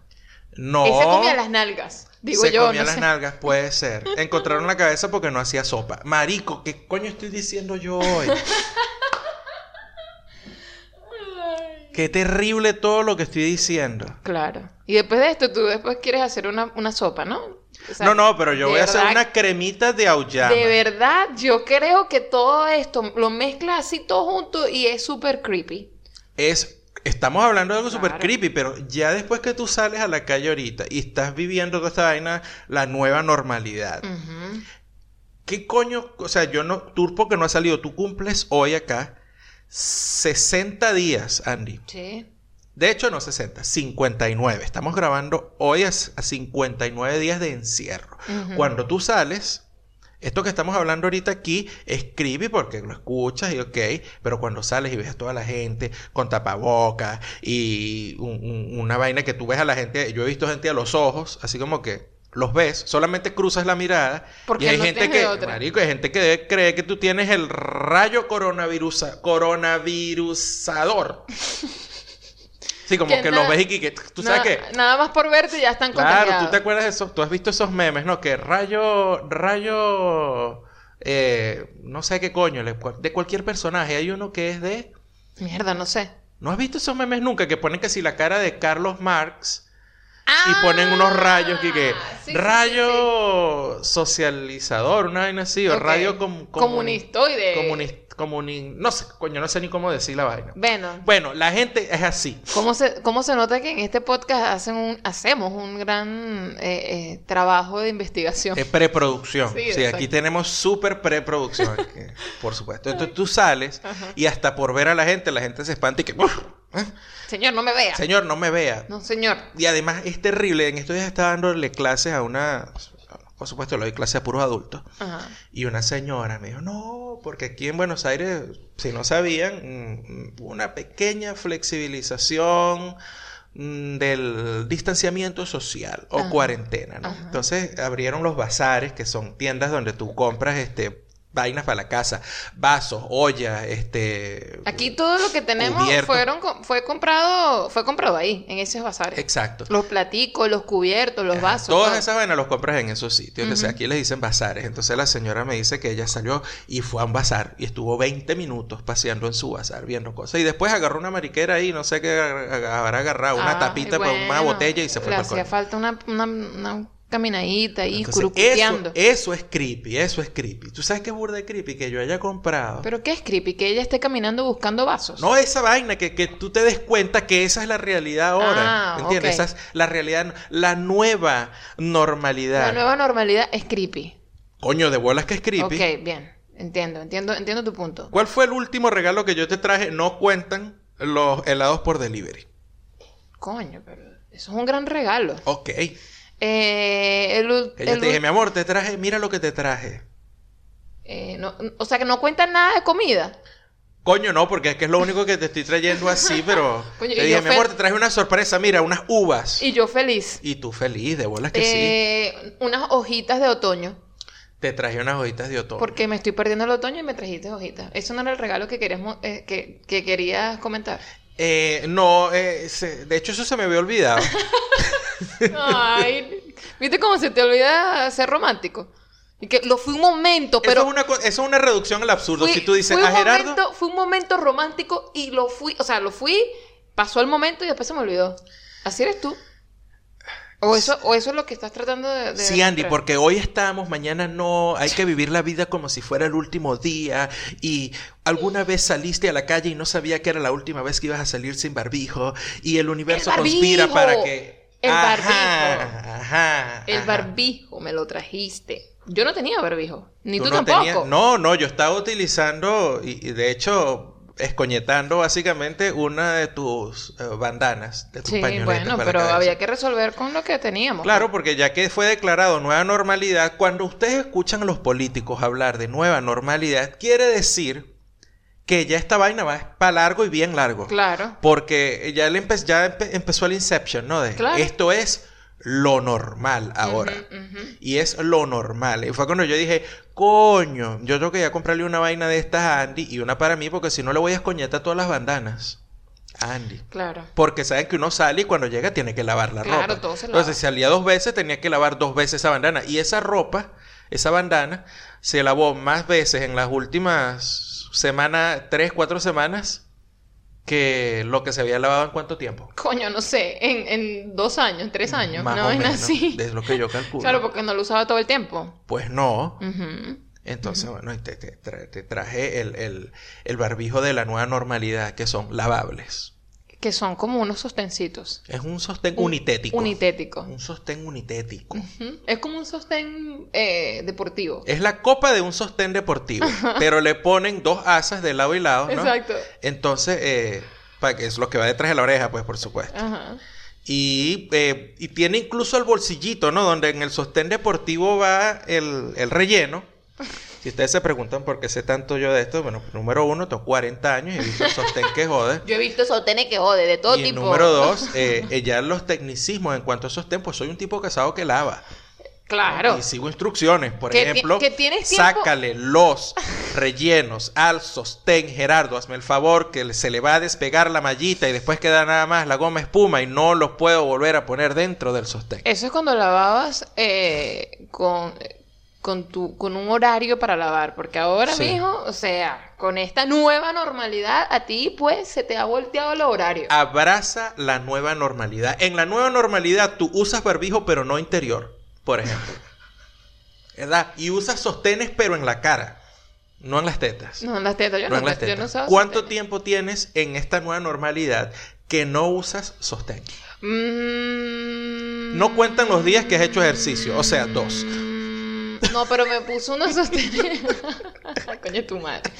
No. Él se comía las nalgas. Digo se yo, comía no las sé. nalgas, puede <laughs> ser. Encontraron la cabeza porque no hacía sopa. Marico, ¿qué coño estoy diciendo yo hoy? Qué terrible todo lo que estoy diciendo. Claro. Y después de esto, tú después quieres hacer una, una sopa, ¿no? O sea, no, no, pero yo voy a hacer una cremita de auyama. De verdad, yo creo que todo esto lo mezclas así todo junto y es súper creepy. Es, estamos hablando de algo súper Claro. creepy, pero ya después que tú sales a la calle ahorita y estás viviendo toda esta vaina, la nueva normalidad. ¿Qué coño? O sea, yo no, tú porque no has salido, tú cumples hoy acá 60 días, Andy. Sí. De hecho, no 60, 59. Estamos grabando hoy a, a 59 días de encierro. Cuando tú sales, esto que estamos hablando ahorita aquí es creepy porque lo escuchas y ok, pero cuando sales y ves a toda la gente con tapabocas y un- un- una vaina que tú ves a la gente, yo he visto gente a los ojos, así como que los ves, solamente cruzas la mirada Porque y hay no gente que, marico, hay gente que debe creer que tú tienes el rayo coronavirus, coronavirusador. Sí, como Que los ves y que, tú sabes que Nada más por verte ya están Claro, contagiados. tú te acuerdas de eso, tú has visto esos memes, ¿no? Que rayo, rayo, eh, no sé qué coño, de cualquier personaje. Hay uno que es de, Mierda, no sé. ¿no has visto esos memes nunca? Que ponen que si la cara de Carlos Marx y Ah, ponen unos rayos que, que sí, sí, sí, rayo socializador, una vaina así, o Ok. rayo com- comun- Comunistoide. comunis- comuni- no sé, coño, no sé ni cómo decir la vaina. Bueno, Bueno, la gente es así. ¿cómo se, ¿cómo se nota que en este podcast hacen un, hacemos un gran eh, eh, trabajo de investigación? Es preproducción. <laughs> Sí, Sí, aquí tenemos súper preproducción. por supuesto. Entonces tú sales Ajá. y hasta por ver a la gente, la gente se espanta y que. "Uf, ¿eh? Señor, no me vea. Señor, no me vea. No, señor. Y además es terrible. En estos días estaba dándole clases a una. Por supuesto, le doy clases a puros adultos. Ajá. Y una señora me dijo, no, porque aquí en Buenos Aires, si no sabían, mm, una pequeña flexibilización mm, del distanciamiento social o Ajá. cuarentena, ¿no? Entonces abrieron los bazares, que son tiendas donde tú compras este vainas para la casa, vasos, ollas, este Aquí todo lo que tenemos fueron fue comprado fue comprado ahí en esos bazares. Exacto. Los platicos, los cubiertos, los vasos. Todas todo. esas vainas los compras en esos sitios. Entonces Ujú. aquí les dicen bazares. Entonces la señora me dice que ella salió y fue a un bazar y estuvo 20 minutos paseando en su bazar viendo cosas. Y después agarró una mariquera ahí, no sé qué habrá agarrado, una Ay, tapita para una bueno, botella y se fue Le para hacía falta una, una, una caminadita ahí, Entonces, eso, curucuteando. eso es creepy, eso es creepy. ¿Tú sabes qué burda de creepy? Que yo haya comprado. Pero qué es creepy, que ella esté caminando buscando vasos. No esa vaina, que, que tú te des cuenta que esa es la realidad ahora. Ah, ¿Entiendes? Esa es la realidad, la nueva normalidad. La nueva normalidad es creepy. Coño, de bolas que es creepy. Ok, bien. Entiendo, entiendo, entiendo tu punto. ¿Cuál fue el último regalo que yo te traje? No cuentan los helados por delivery. Coño, pero eso es un gran regalo. Ok. Eh, el, ul- Que yo el te dije, mi amor, te traje, mira lo que te traje. eh, no- o sea, que no cuentan nada de comida. Coño, no, porque es que es lo único que te estoy trayendo así, <laughs> pero Coño, te dije, mi amor, te traje una sorpresa, mira, unas uvas. Y yo feliz. Y tú feliz, de bolas que sí. Eh, Unas hojitas de otoño. Te traje unas hojitas de otoño. Porque me estoy perdiendo el otoño y me trajiste hojitas. Eso no era el regalo que, queríamos, eh, que, que querías comentar. Eh, no, eh, se- de hecho eso se me había olvidado. <laughs> Ay, ¿viste cómo se te olvida ser romántico? Y que lo fui un momento, Pero eso, es una, co- eso es una reducción al absurdo. fui, si tú dices, fui a un Gerardo, momento, fue un momento romántico y lo fui, o sea, lo fui, pasó el momento y después se me olvidó. Así eres tú. O eso, o eso es lo que estás tratando de. de Sí, Andy, porque hoy estamos, mañana no. Hay que vivir la vida como si fuera el último día. Y alguna vez saliste a la calle y no sabía que era la última vez que ibas a salir sin barbijo. Y el universo ¡El conspira para que. El Ajá, barbijo. Ajá. El ajá. barbijo me lo trajiste. Yo no tenía barbijo. Ni tú, no tampoco. tenías- No, no, yo estaba utilizando. Y, y de hecho, escoñetando básicamente una de tus eh, bandanas, de tus Sí, bueno, pero había que resolver con lo que teníamos. Claro, porque ya que fue declarado nueva normalidad, cuando ustedes escuchan a los políticos hablar de nueva normalidad, quiere decir que ya esta vaina va para largo y bien largo. Claro. Porque ya, empe- ya empe- empezó el Inception, ¿no? De Claro. esto es lo normal ahora. Y es lo normal. Y fue cuando yo dije, coño, yo tengo que ya comprarle una vaina de estas a Andy y una para mí, porque si no le voy a escoñetar todas las bandanas. a Andy. Claro. Porque saben que uno sale y cuando llega tiene que lavar la Claro, ropa. todo se lava. Entonces, si salía dos veces, tenía que lavar dos veces esa bandana. Y esa ropa, esa bandana, se lavó más veces en las últimas semanas, tres, cuatro semanas, que lo que se había lavado en cuánto tiempo. Coño, no sé, en, en dos años, en tres años, Más no o es menos, así. Es lo que yo calculo. Claro, porque no lo usaba todo el tiempo. Pues no. Entonces, bueno, y te, te te traje el, el- el barbijo de la nueva normalidad, que son lavables. Que son como unos sostencitos. Es un sostén Un- unitético. Unitético. Un sostén unitético. Es como un sostén eh, deportivo. Es la copa de un sostén deportivo, pero le ponen dos asas de lado y lado, ¿no? Exacto. Entonces, eh, para que es lo que va detrás de la oreja, pues por supuesto. Ajá. Y, eh, y tiene incluso el bolsillito, ¿no? Donde en el sostén deportivo va el, el relleno. <laughs> Si ustedes se preguntan por qué sé tanto yo de esto, bueno, número uno, tengo 40 años y he visto el sostén que jode. <laughs> Yo he visto sostenes que jode, de todo y tipo. número dos, <laughs> eh, eh, ya los tecnicismos en cuanto a sostén, pues soy un tipo casado que lava. Claro. Y sigo instrucciones. Por Que ejemplo, que tienes tiempo- sácale los rellenos al sostén, Gerardo. Hazme el favor que se le va a despegar la mallita y después queda nada más la goma espuma y no los puedo volver a poner dentro del sostén. Eso es cuando lavabas eh, con, con, tu, con un horario para lavar. Porque ahora, Sí. mijo, o sea, con esta nueva normalidad, a ti, pues, se te ha volteado el horario. Abraza la nueva normalidad. En la nueva normalidad tú usas barbijo pero no interior, por ejemplo. <laughs> ¿Verdad? Y usas sostenes pero en la cara, no en las tetas. No, en las tetas, yo No no, en las yo no tetas. usaba ¿Cuánto sostenes. tiempo tienes en esta nueva normalidad que no usas sostén? Mm, No cuentan los días que has hecho ejercicio, o sea, dos. No, pero me puse unos sostenes. <laughs> Coño, tu madre.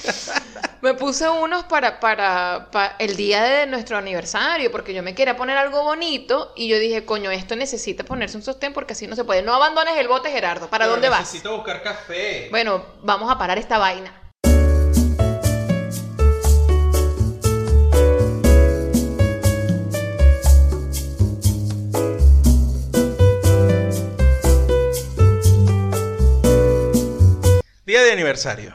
Me puse unos para, para, para el día de nuestro aniversario, porque yo me quería poner algo bonito y yo dije, coño, esto necesita ponerse un sostén porque así no se puede. No abandones el bote, Gerardo. ¿Para dónde vas? Necesito buscar café. Bueno, vamos a parar esta vaina. Día de aniversario.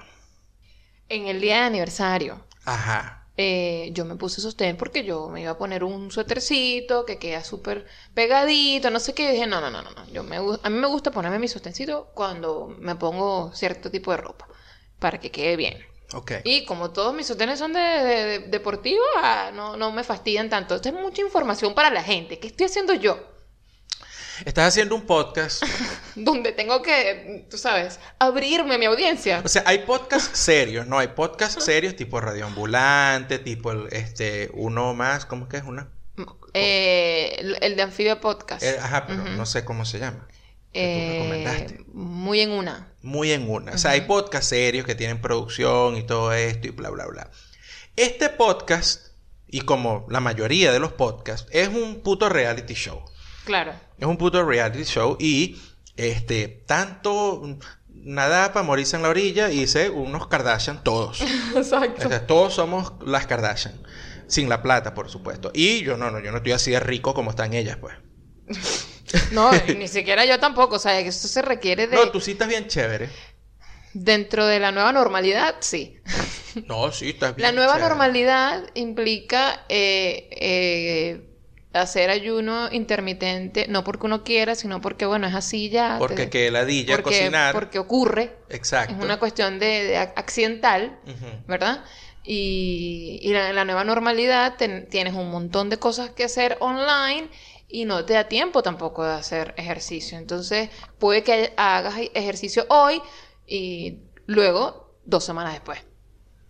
En el día de aniversario. Ajá. eh, yo me puse sostén porque yo me iba a poner un suétercito que queda súper pegadito, no sé qué. Y dije, no, no, no, no, no. Yo me, a mí me gusta ponerme mi sostencito cuando me pongo cierto tipo de ropa para que quede bien. Ok. Y como todos mis sostenes son de, de- ah, no, no me fastidian tanto. Esto es mucha información para la gente. ¿Qué estoy haciendo yo? Estás haciendo un podcast. <laughs> Donde tengo que, tú sabes, abrirme a mi audiencia. O sea, hay podcasts serios, ¿no? Hay podcasts serios tipo Radio Ambulante, tipo el, este, uno más, ¿cómo es que es una? Eh, el, el de Anfibia Podcast. Eh, ajá, pero no sé cómo se llama. tú Eh, recomendaste. muy en una. Muy en una. O sea, hay podcasts serios que tienen producción y todo esto y bla, bla, bla. Este podcast, y como la mayoría de los podcasts, es un puto reality show. Claro. Es un puto reality show y este tanto nada para morirse en la orilla hice unos Kardashian todos. <laughs> Exacto. O sea, todos somos las Kardashian. Sin la plata, por supuesto. Y yo no, no, yo no estoy así de rico como están ellas, pues. No, y <laughs> ni siquiera yo tampoco. O sea, que esto se requiere de... No, tú sí estás bien chévere. Dentro de la nueva normalidad, sí. No, sí, estás bien La nueva chévere. normalidad implica eh, eh, hacer ayuno intermitente, no porque uno quiera, sino porque, bueno, es así ya. Porque te- que ladilla porque, cocinar. porque ocurre. Exacto. Es una cuestión de, de ac- accidental. ¿verdad? Y, y la- en la nueva normalidad tienes un montón de cosas que hacer online y no te da tiempo tampoco de hacer ejercicio. Entonces, puede que hagas ejercicio hoy y luego dos semanas después.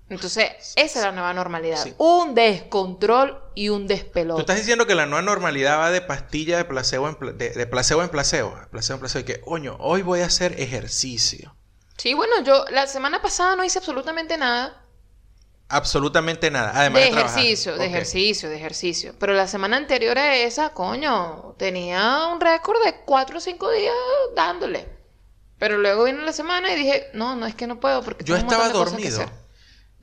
Entonces, esa es la nueva normalidad. Sí. Un descontrol y un Tú despelote. estás diciendo que la nueva normalidad va de pastilla de placebo en, pla- de, de placebo en placebo. Placebo en placebo. Y que, coño, hoy voy a hacer ejercicio. Sí, bueno, yo la semana pasada no hice absolutamente nada. absolutamente nada. Además de, de trabajar. ejercicio, de ejercicio, de ejercicio. Pero la semana anterior a esa, coño, tenía un récord de cuatro o cinco días dándole. Pero luego vino la semana y dije, no, no es que no puedo porque Yo tengo estaba que dormido. hacer.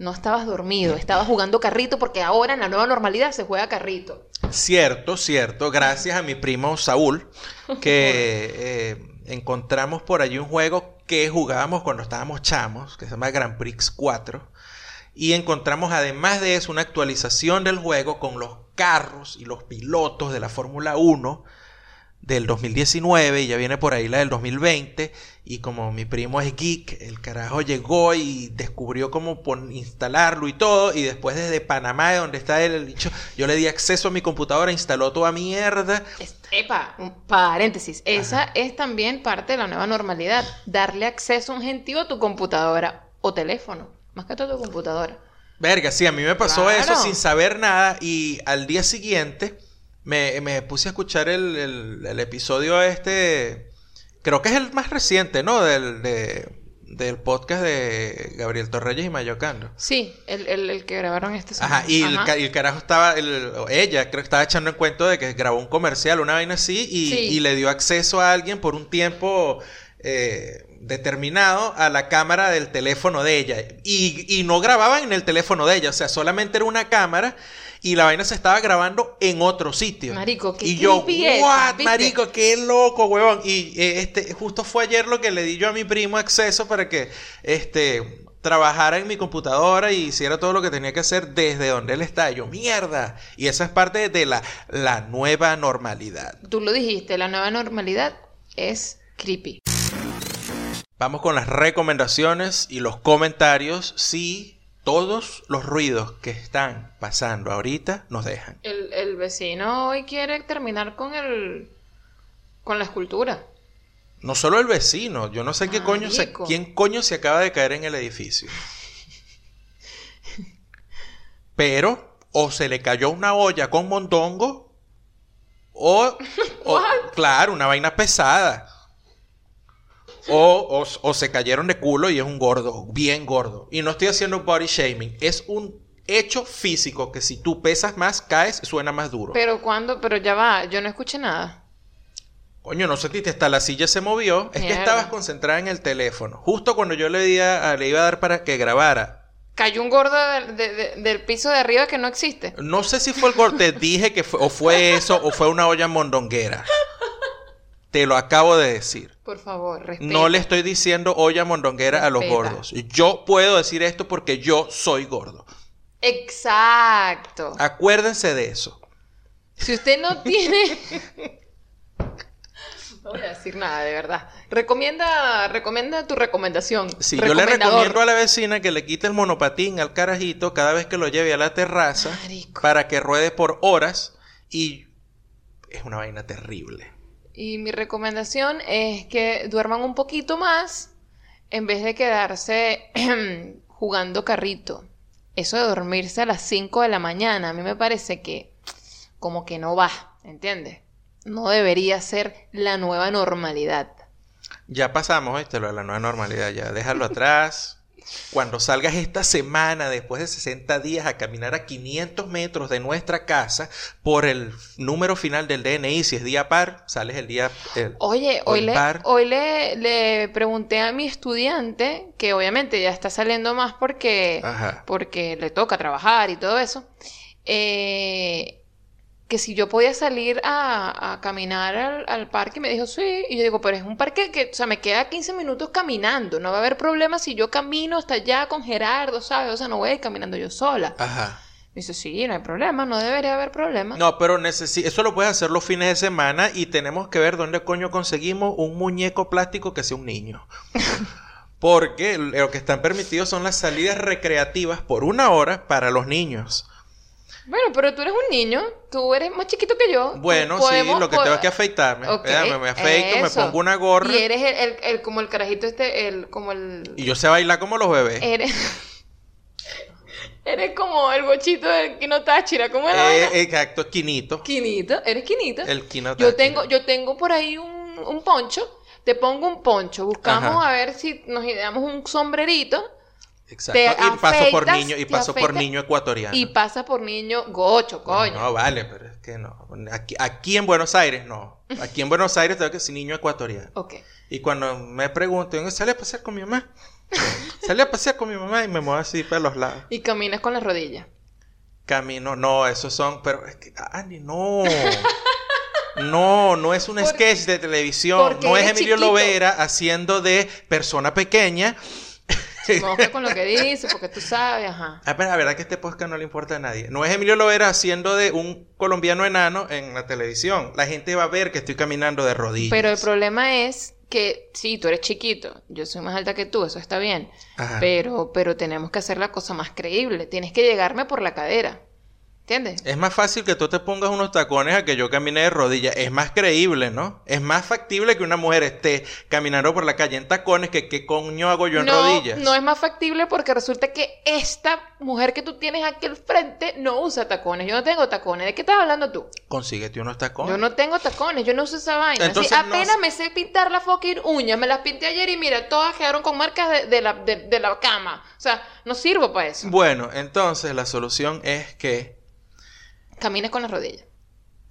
No estabas dormido, estabas jugando carrito porque ahora en la nueva normalidad se juega carrito. Cierto, cierto. Gracias a mi primo Saúl, que <laughs> eh, encontramos por allí un juego que jugábamos cuando estábamos chamos, que se llama Grand Prix 4. Y encontramos además de eso una actualización del juego con los carros y los pilotos de la Fórmula 1 del 2019 y ya viene por ahí la del 2020 y como mi primo es geek, el carajo llegó y descubrió cómo instalarlo y todo y después desde Panamá de donde está el bicho, yo le di acceso a mi computadora, instaló toda mierda. Es- epa, un paréntesis. Esa es también parte de la nueva normalidad. Darle acceso a un gentío a tu computadora o teléfono. Más que todo a tu computadora. Verga, sí, a mí me pasó Claro. eso sin saber nada y al día siguiente me, me puse a escuchar el, el- el episodio este, creo que es el más reciente, ¿no? Del, de- del podcast de Gabriel Torreyes y Mayocando. Sí, el, el, el que grabaron este semana. Ajá, y el, Ajá. carajo estaba, ella creo que estaba echando en cuento de que grabó un comercial, una vaina así, y, Sí. y le dio acceso a alguien por un tiempo eh, determinado a la cámara del teléfono de ella. Y, y no grababan en el teléfono de ella, o sea, solamente era una cámara y la vaina se estaba grabando en otro sitio. Marico, qué Y yo, what, ¿viste? marico, qué loco, huevón. Y eh, este, justo fue ayer lo que le di yo a mi primo acceso para que, este, trabajara en mi computadora y hiciera todo lo que tenía que hacer desde donde él está. Y yo, mierda. Y esa es parte de la, la nueva normalidad. Tú lo dijiste, la nueva normalidad es creepy. Vamos con las recomendaciones y los comentarios. Si todos los ruidos que están pasando ahorita nos dejan. El, el vecino hoy quiere terminar con el con la escultura. No solo el vecino, yo no sé qué coño se, quién coño se acaba de caer en el edificio. Pero o se le cayó una olla con mondongo o, o- <laughs> claro, una vaina pesada. O, o- o se cayeron de culo y es un gordo, bien gordo. Y no estoy haciendo body shaming, es un hecho físico que si tú pesas más, caes, suena más duro. Pero cuando, pero ya va, yo no escuché nada. Coño, no sentiste, hasta la silla se movió. Es que estabas concentrada en el teléfono. Justo cuando yo le, di a- le iba a dar para que grabara. Cayó un gordo del, de- de- del piso de arriba que no existe. No sé si fue el gordo, te <laughs> dije que fue, o fue eso, o fue una olla mondonguera. Te lo acabo de decir. Por favor, respeta. No le estoy diciendo olla mondonguera a los gordos. Yo puedo decir esto porque yo soy gordo. Exacto. Acuérdense de eso. Si usted no tiene. No voy a decir nada, de verdad. Recomienda, recomienda tu recomendación. Sí, yo le recomiendo a la vecina que le quite el monopatín al carajito cada vez que lo lleve a la terraza Marico. para que ruede por horas y es una vaina terrible. Y mi recomendación es que duerman un poquito más en vez de quedarse <clears throat> jugando carrito. Eso de dormirse a las 5 de la mañana, a mí me parece que como que no va, ¿entiendes? No debería ser la nueva normalidad. Ya pasamos, de la nueva normalidad, ya déjalo atrás. Cuando salgas esta semana, después de 60 días, a caminar a 500 metros de nuestra casa por el número final del DNI, si es día par, sales el día... el- Oye, hoy, le, bar. hoy le, le pregunté a mi estudiante, que obviamente ya está saliendo más porque, Ajá. porque le toca trabajar y todo eso, eh, que si yo podía salir a, a caminar al, al parque, me dijo sí, y yo digo, pero es un parque que, o sea, me queda 15 minutos caminando, no va a haber problema si yo camino hasta allá con Gerardo, ¿sabes? O sea, no voy a ir caminando yo sola. Ajá. Me dice, sí, no hay problema, no debería haber problema. No, pero necesi- eso lo puedes hacer los fines de semana y tenemos que ver dónde coño conseguimos un muñeco plástico que sea un niño. <laughs> Porque lo que están permitidos son las salidas recreativas por una hora para los niños. Bueno, pero tú eres un niño, tú eres más chiquito que yo. Bueno, Podemos- sí, lo que tengo es que afeitarme. Ok, Espérame, me afeito, me pongo una gorra Y y, eres el, el- el- como el carajito este, el, como el... yo sé bailar como los bebés. Eres... eres como el bochito del Kino Táchira, ¿cómo es la Eh, exacto, quinito. Quinito, eres Quinito. El quino Yo tengo, yo tengo por ahí un, un poncho, te pongo un poncho, buscamos Ajá. a ver si nos ideamos un sombrerito Exacto. Te y paso por niño, y paso por niño ecuatoriano. Y pasa por niño gocho, coño. No, vale, pero es que no. Aquí, aquí en Buenos Aires no. Aquí en Buenos Aires tengo que decir niño ecuatoriano. Ok. Y cuando me pregunto, ¿dónde sale a pasear con mi mamá? <laughs> Salí a pasear con mi mamá y me muevo así para los lados. Y caminas con las rodillas. Camino, no, esos son, pero es que, Andy, no. <laughs> No, no es un Por- sketch de televisión. No es Emilio chiquito. Lovera haciendo de persona pequeña. Moja con lo que dice, porque tú sabes, ajá. Ah, pero la verdad que este podcast no le importa a nadie. No es Emilio Lovera haciendo de un colombiano enano en la televisión. La gente va a ver que estoy caminando de rodillas. Pero el problema es que sí, tú eres chiquito, yo soy más alta que tú, eso está bien. Ajá. Pero, pero tenemos que hacer la cosa más creíble. Tienes que llegarme por la cadera. ¿Entiendes? Es más fácil que tú te pongas unos tacones a que yo camine de rodillas. Es más creíble, ¿no? Es más factible que una mujer esté caminando por la calle en tacones que qué coño hago yo en no, rodillas. no es más factible porque resulta que esta mujer que tú tienes aquí al frente no usa tacones. Yo no tengo tacones. ¿De qué estás hablando tú? Consíguete unos tacones. Yo no tengo tacones, yo no uso esa vaina. Entonces, apenas me sé pintar la fucking uña, me las pinté ayer y mira, todas quedaron con marcas de, de la, de, de la cama. O sea, no sirvo para eso. Bueno, entonces la solución es que... Camines con las rodillas.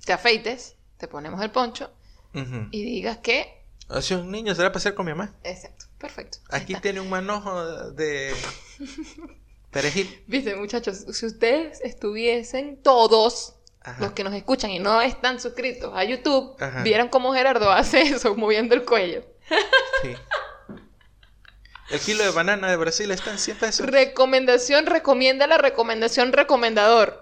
Te afeites, te ponemos el poncho y digas que... Así un niño se va a pasear con mi mamá. Exacto, perfecto. Aquí está. tiene un manojo de perejil. <laughs> Viste, muchachos, si ustedes estuviesen todos Ajá. los que nos escuchan y no están suscritos a YouTube, Ajá. vieran cómo Gerardo hace <laughs> eso, moviendo el cuello. Sí. El kilo de banana de Brasil está en 100 pesos. Recomendación, recomienda la recomendación recomendador.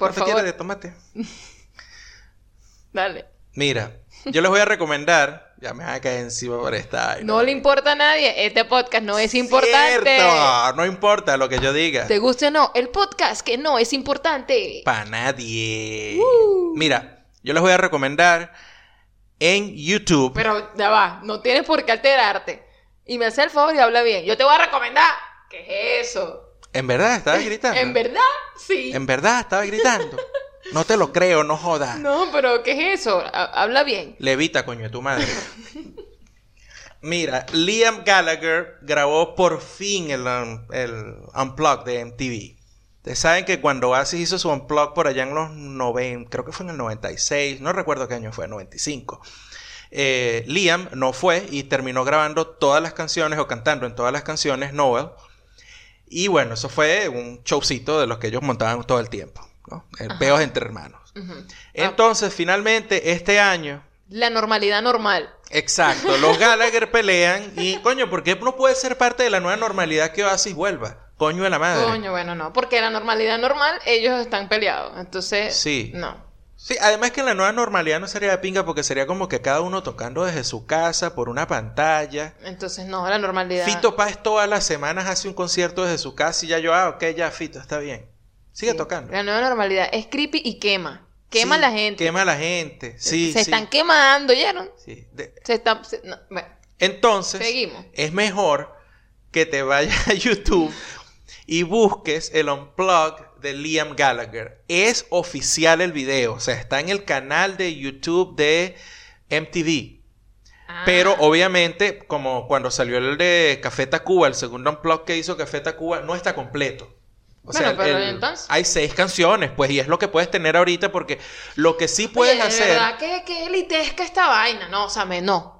Por ¿Cuánto favor, de tomate? <laughs> dale. Mira, yo les voy a recomendar. Ya me voy a caer encima por esta. vaina. No le importa a nadie, este podcast no es importante. Cierto, no importa lo que yo diga. ¿Te guste o no? El podcast que no es importante. Para nadie. Uh. Mira, yo les voy a recomendar en YouTube. Pero ya va, no tienes por qué alterarte. Y me hace el favor y habla bien. Yo te voy a recomendar. ¿Qué es eso? En verdad, estabas <laughs> gritando. ¿En verdad? Sí. En verdad, estaba gritando. No te lo creo, no jodas. No, pero ¿qué es eso? Ha- Habla bien. Levita, coño, de tu madre. Mira, Liam Gallagher grabó por fin el, um, el Unplugged de MTV. Ustedes saben que cuando Oasis hizo su Unplugged por allá en los 90, creo que fue en el 96, no recuerdo qué año fue, 95. eh, Liam no fue y terminó grabando todas las canciones o cantando en todas las canciones Noel. Y bueno, eso fue un showcito de los que ellos montaban todo el tiempo, ¿no? El peos entre hermanos. Entonces, finalmente, este año, La normalidad normal. exacto, los <laughs> Gallagher pelean y, coño, ¿por qué no puede ser parte de la nueva normalidad que Oasis vuelva? Coño de la madre. Coño, bueno, no. Porque la normalidad normal, ellos están peleados. Entonces, Sí. no. Sí, además que en la nueva normalidad no sería de pinga porque sería como que cada uno tocando desde su casa por una pantalla. Entonces, no, la normalidad. Fito Páez todas las semanas hace un concierto desde su casa y ya yo, ah, ok, ya, Fito, está bien. Sigue Sí. tocando. La nueva normalidad es creepy y quema. Quema a la gente. Quema a la gente. Sí, se sí. están quemando, ¿oyeron? Sí. De- Se están. se- no, bueno, Entonces, Seguimos. es mejor que te vayas a <laughs> YouTube y busques el Unplugged de Liam Gallagher. Es oficial el video, o sea, está en el canal de YouTube de MTV. ah, Pero obviamente, como cuando salió el de Café Tacuba, el segundo Unplugged que hizo Café Tacuba, no está completo. O Bueno, sea, pero el- ¿y entonces? hay seis canciones, pues, y es lo que puedes tener ahorita porque lo que sí oye, puedes de hacer... verdad que, que elitesca esta vaina. No, o sea, me no.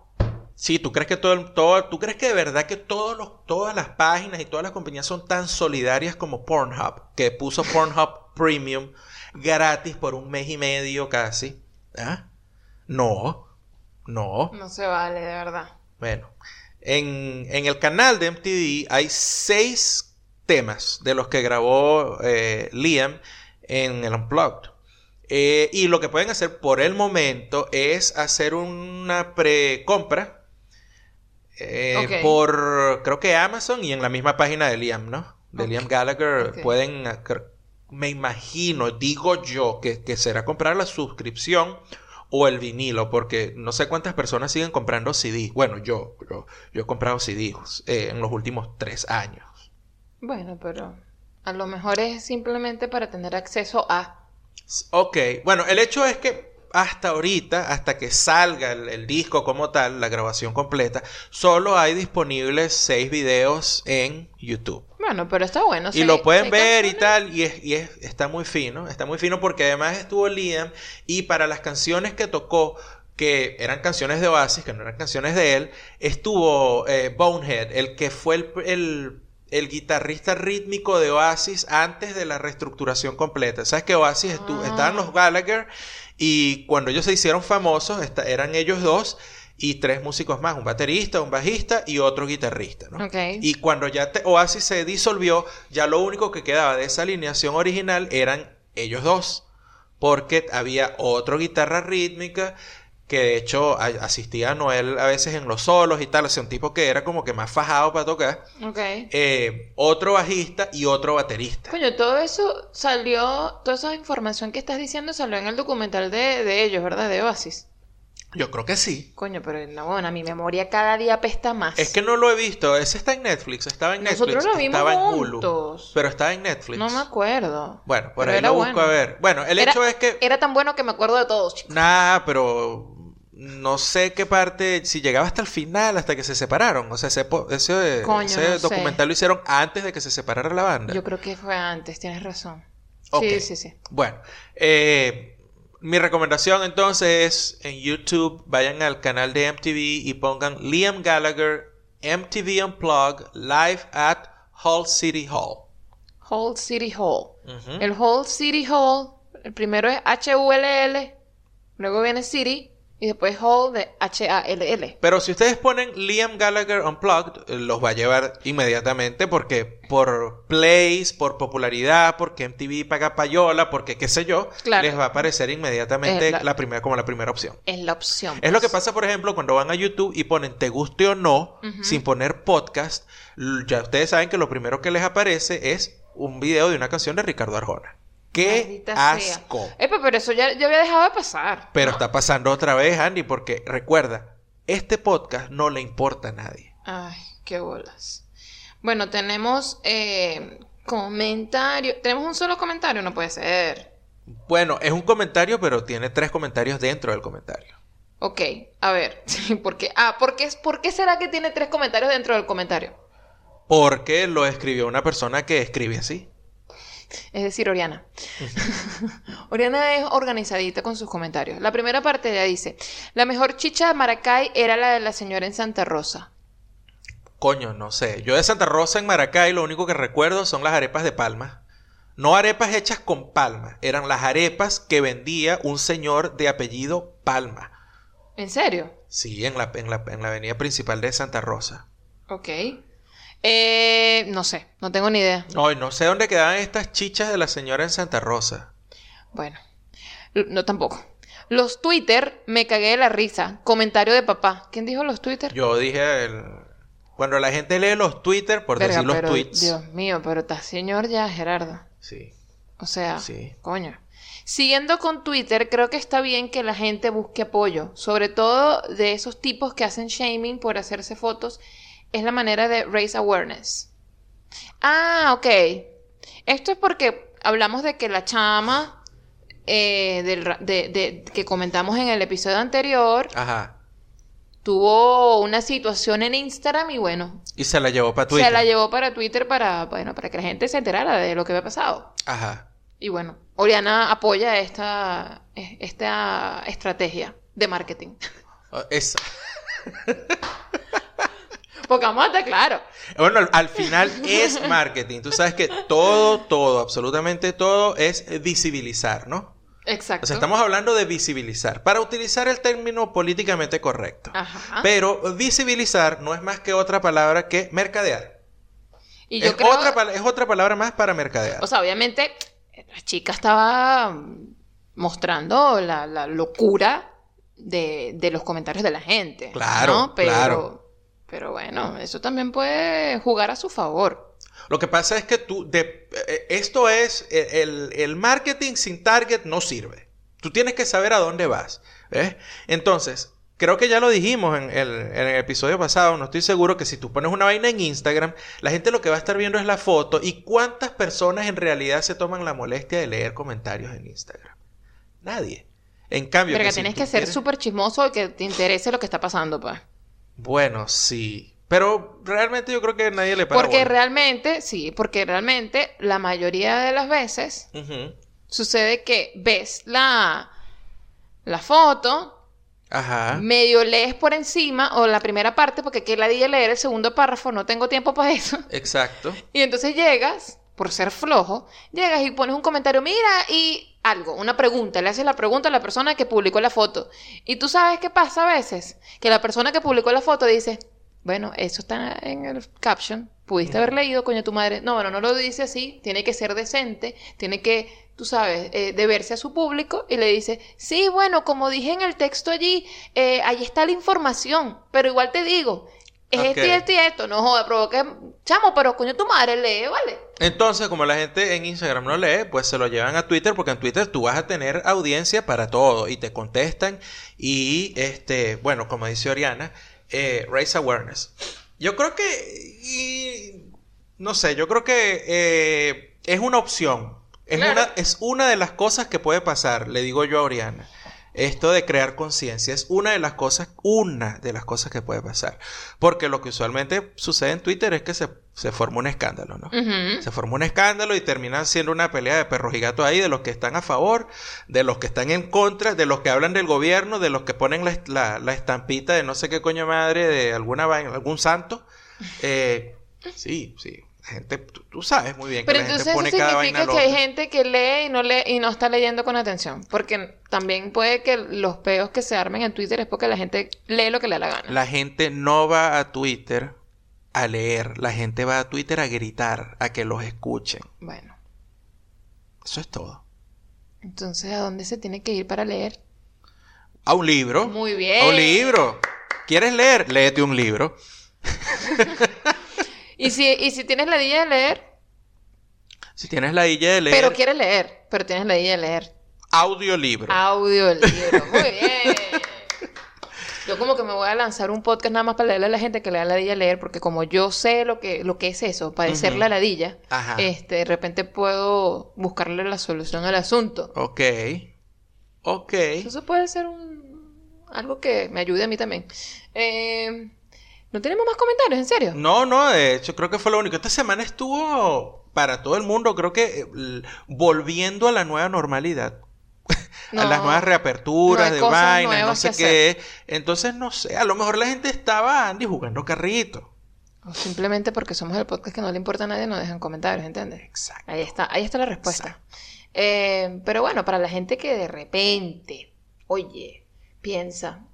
Sí, ¿tú crees que todo, el- todo, tú crees que de verdad que todos los, todas las páginas y todas las compañías son tan solidarias como Pornhub, que puso Pornhub Premium gratis por un mes y medio casi? ¿Ah? No, no. No se vale, de verdad. Bueno, en, en el canal de MTV hay seis temas de los que grabó eh, Liam en el Unplugged. Eh, y lo que pueden hacer por el momento es hacer una precompra eh, por, creo que Amazon y en la misma página de Liam, ¿no? De. Liam Gallagher pueden, ah, me imagino, digo yo, que, que será comprar la suscripción o el vinilo, porque no sé cuántas personas siguen comprando CDs. Bueno, yo, yo, yo he comprado CDs eh, en los últimos tres años. Bueno, pero a lo mejor es simplemente para tener acceso a. Ok, bueno, el hecho es que hasta ahorita, hasta que salga el, el disco como tal, la grabación completa, solo hay disponibles seis videos en YouTube. Bueno, pero está bueno. Y lo pueden ver y tal, y, es, y es- está muy fino, está muy fino porque además estuvo Liam y para las canciones que tocó, que eran canciones de Oasis, que no eran canciones de él, estuvo eh, Bonehead, el que fue el, el- el guitarrista rítmico de Oasis antes de la reestructuración completa. ¿Sabes que Oasis Ah. estaban los Gallagher y cuando ellos se hicieron famosos esta- eran ellos dos y tres músicos más, un baterista, un bajista y otro guitarrista, ¿no? Y cuando ya te- Oasis se disolvió, ya lo único que quedaba de esa alineación original eran ellos dos. Porque había otro guitarra rítmica que de hecho asistía a Noel a veces en los solos y tal. O sea, un tipo que era como que más fajado para tocar. Ok. Eh, otro bajista y otro baterista. Coño, todo eso salió, toda esa información que estás diciendo salió en el documental de, de ellos, ¿verdad? De Oasis. Yo creo que sí. Coño, pero no, bueno, mi memoria cada día pesta más. Es que no lo he visto. Ese está en Netflix. Estaba en Netflix. Nosotros lo vimos estaba en Hulu. juntos. Pero estaba en Netflix. No me acuerdo. Bueno, por Pero ahí lo busco bueno. a ver. Bueno, el Era- hecho es que... Era tan bueno que me acuerdo de todos, chicos. Nah, pero no sé qué parte, si llegaba hasta el final, hasta que se separaron. O sea, ese, ese, Coño, ese no sé. documental lo hicieron antes de que se separara la banda. Yo creo que fue antes, tienes razón. Sí, sí, sí. Bueno, eh, mi recomendación entonces es en YouTube, vayan al canal de MTV y pongan Liam Gallagher MTV Unplugged Live at Hull City Hall. Hall City Hall. El Hall City Hall, el primero es H-U-L-L, luego viene City y después Hall de H-A-L-L. Pero si ustedes ponen Liam Gallagher Unplugged, eh, los va a llevar inmediatamente porque por plays, por popularidad, porque MTV paga payola, porque qué sé yo, Claro. les va a aparecer inmediatamente la- la... primera como la primera opción. Es la opción. Es lo que pues. pasa, por ejemplo, cuando van a YouTube y ponen te guste o no, sin poner podcast, ya ustedes saben que lo primero que les aparece es un video de una canción de Ricardo Arjona. ¡Qué Maldita sea. asco! Epa, pero eso ya, ya había dejado de pasar. Pero está pasando otra vez, Andy, porque recuerda, este podcast no le importa a nadie. Ay, qué bolas. Bueno, tenemos eh, comentario. ¿Tenemos un solo comentario? No puede ser. Bueno, es un comentario, pero tiene tres comentarios dentro del comentario. Ok, a ver. <laughs> ¿Por qué? Ah, ¿por qué, ¿por qué será que tiene tres comentarios dentro del comentario? Porque lo escribió una persona que escribe así. Es decir, Oriana. <laughs> Oriana es organizadita con sus comentarios. La primera parte ella dice: La mejor chicha de Maracay era la de la señora en Santa Rosa. Coño, no sé. Yo de Santa Rosa en Maracay lo único que recuerdo son las arepas de palma. No arepas hechas con palma, eran las arepas que vendía un señor de apellido Palma. ¿En serio? Sí, en la, en la, en la avenida principal de Santa Rosa. Ok. Eh, no sé, no tengo ni idea. Ay, no sé dónde quedaban estas chichas de la señora en Santa Rosa. Bueno, no tampoco. Los Twitter me cagué de la risa. Comentario de papá. ¿Quién dijo los Twitter? Yo dije, el... cuando la gente lee los Twitter, por Verga, decir los pero, tweets. Dios mío, pero está señor ya, Gerardo. Sí. O sea, Sí. coño. Siguiendo con Twitter, creo que está bien que la gente busque apoyo, sobre todo de esos tipos que hacen shaming por hacerse fotos. Es la manera de raise awareness. Ah, ok. Esto es porque hablamos de que la chama eh, del de- de- que comentamos en el episodio anterior Ajá. tuvo una situación en Instagram y bueno, Y se la llevó para Twitter. se la llevó para Twitter para, bueno, para que la gente se enterara de lo que había pasado. Ajá. Y bueno, Oriana apoya esta, esta estrategia de marketing. Ah, <laughs> Esa. Porque vamos a estar claro. Bueno, al, al final es marketing. Tú sabes que todo, todo, absolutamente todo es visibilizar, ¿no? Exacto. O sea, estamos hablando de visibilizar, para utilizar el término políticamente correcto. Ajá. Pero visibilizar no es más que otra palabra que mercadear. y yo es, creo, otra, es otra palabra más para mercadear. o sea, obviamente, la chica estaba mostrando la, la locura de, de los comentarios de la gente. Claro, ¿no? Pero, claro. Pero bueno, eso también puede jugar a su favor. Lo que pasa es que tú, de, eh, esto es, eh, el, el marketing sin target no sirve. Tú tienes que saber a dónde vas. ¿ves? Entonces, creo que ya lo dijimos en el, en el episodio pasado, no estoy seguro que si tú pones una vaina en Instagram, la gente lo que va a estar viendo es la foto y cuántas personas en realidad se toman la molestia de leer comentarios en Instagram. Nadie. En cambio, Pero que si tienes que ser súper chismoso y que te interese lo que está pasando, pues. Bueno, sí. Pero realmente yo creo que nadie le para Porque bola. realmente, sí, porque realmente la mayoría de las veces sucede que ves la, la foto, Ajá. medio lees por encima o la primera parte, porque que la di a leer el segundo párrafo, no tengo tiempo para eso. Exacto. Y entonces llegas, por ser flojo, llegas y pones un comentario, mira, y algo, una pregunta, le haces la pregunta a la persona que publicó la foto. Y tú sabes qué pasa a veces, que la persona que publicó la foto dice, bueno, eso está en el caption, pudiste haber leído, coño, tu madre. No, bueno, no lo dice así, tiene que ser decente, tiene que, tú sabes, eh, deberse a su público y le dice, sí, bueno, como dije en el texto allí, eh, ahí está la información, pero igual te digo, es esto y esto y esto, no joda, provoca, chamo, pero coño, tu madre lee, ¿vale? Entonces, como la gente en Instagram no lee, pues se lo llevan a Twitter porque en Twitter tú vas a tener audiencia para todo y te contestan y, este, bueno, como dice Oriana, eh, raise awareness. Yo creo que, y, no sé, yo creo que eh, es una opción. Es, Claro. una, es una de las cosas que puede pasar, le digo yo a Oriana. Esto de crear conciencia es una de las cosas, una de las cosas que puede pasar. Porque lo que usualmente sucede en Twitter es que se, se forma un escándalo, ¿no? Se forma un escándalo y termina siendo una pelea de perros y gatos ahí, de los que están a favor, de los que están en contra, de los que hablan del gobierno, de los que ponen la- la estampita de no sé qué coño madre, de alguna vaina, algún santo. Eh, sí, sí. Gente, tú, tú sabes muy bien que Pero la gente entonces pone eso cada vaina significa que hay gente que lee y no lee y no está leyendo con atención. Porque también puede que los peos que se armen en Twitter es porque la gente lee lo que le da la gana. La gente no va a Twitter a leer, la gente va a Twitter a gritar, a que los escuchen. Bueno, Eso es todo. entonces ¿a dónde se tiene que ir para leer? A un libro. Muy bien. A un libro. ¿Quieres leer? Léete un libro. <laughs> Y si, y si tienes la idea de leer, Si tienes la idea de leer, pero quieres leer, pero tienes la idea de leer. audiolibro. Audio del libro. Muy <laughs> bien. Yo como que me voy a lanzar un podcast nada más para leerle a la gente que le da ladilla a leer, porque como yo sé lo que, lo que es eso, padecer Ujú. la ladilla, Ajá. este, de repente puedo buscarle la solución al asunto. Ok. Ok. Eso puede ser un algo que me ayude a mí también. Eh, ¿No tenemos más comentarios, en serio? No, no, de hecho creo que fue lo único. Esta semana estuvo para todo el mundo, creo que eh, volviendo a la nueva normalidad. <laughs> No. a las nuevas reaperturas No de vainas, no sé qué. Entonces, no sé, a lo mejor la gente estaba Andy jugando carrito. O simplemente porque somos el podcast que no le importa a nadie, no dejan comentarios, ¿entiendes? Exacto. Ahí está, ahí está la respuesta. Eh, pero bueno, para la gente que de repente, oye, piensa,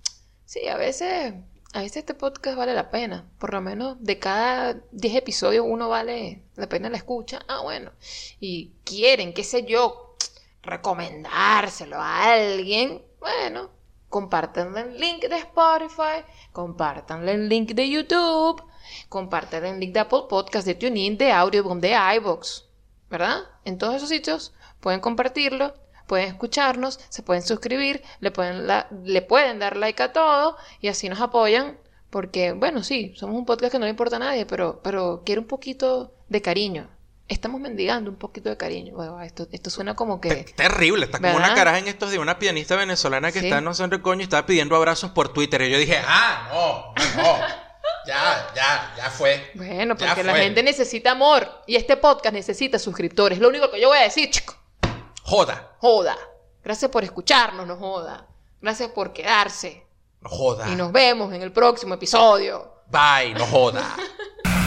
sí, a veces, a veces este podcast vale la pena. Por lo menos de cada 10 episodios uno vale la pena la escucha. Ah, bueno. Y quieren, qué sé yo, recomendárselo a alguien. Bueno, compártanle el link de Spotify, compártanle el link de YouTube, compártanle el link de Apple Podcast, de TuneIn, de Audioboom, de iVoox. ¿verdad? En todos esos sitios pueden compartirlo, pueden escucharnos, se pueden suscribir, le pueden, la- le pueden dar like a todo y así nos apoyan. Porque, bueno, sí, somos un podcast que no le importa a nadie, pero, pero quiere un poquito de cariño. Estamos mendigando un poquito de cariño. Bueno, esto, esto suena como que... Terrible, está como una caraja en estos de una pianista venezolana que Sí. está no sé dónde coño y estaba pidiendo abrazos por Twitter. Y yo dije, ah, no, no, ya, ya, ya fue. Bueno, porque la gente necesita amor y este podcast necesita suscriptores. Lo único que yo voy a decir, chico, Joda, joda. Gracias por escucharnos, no joda. Gracias por quedarse. no joda. Y nos vemos en el próximo episodio. Bye, no joda. <laughs>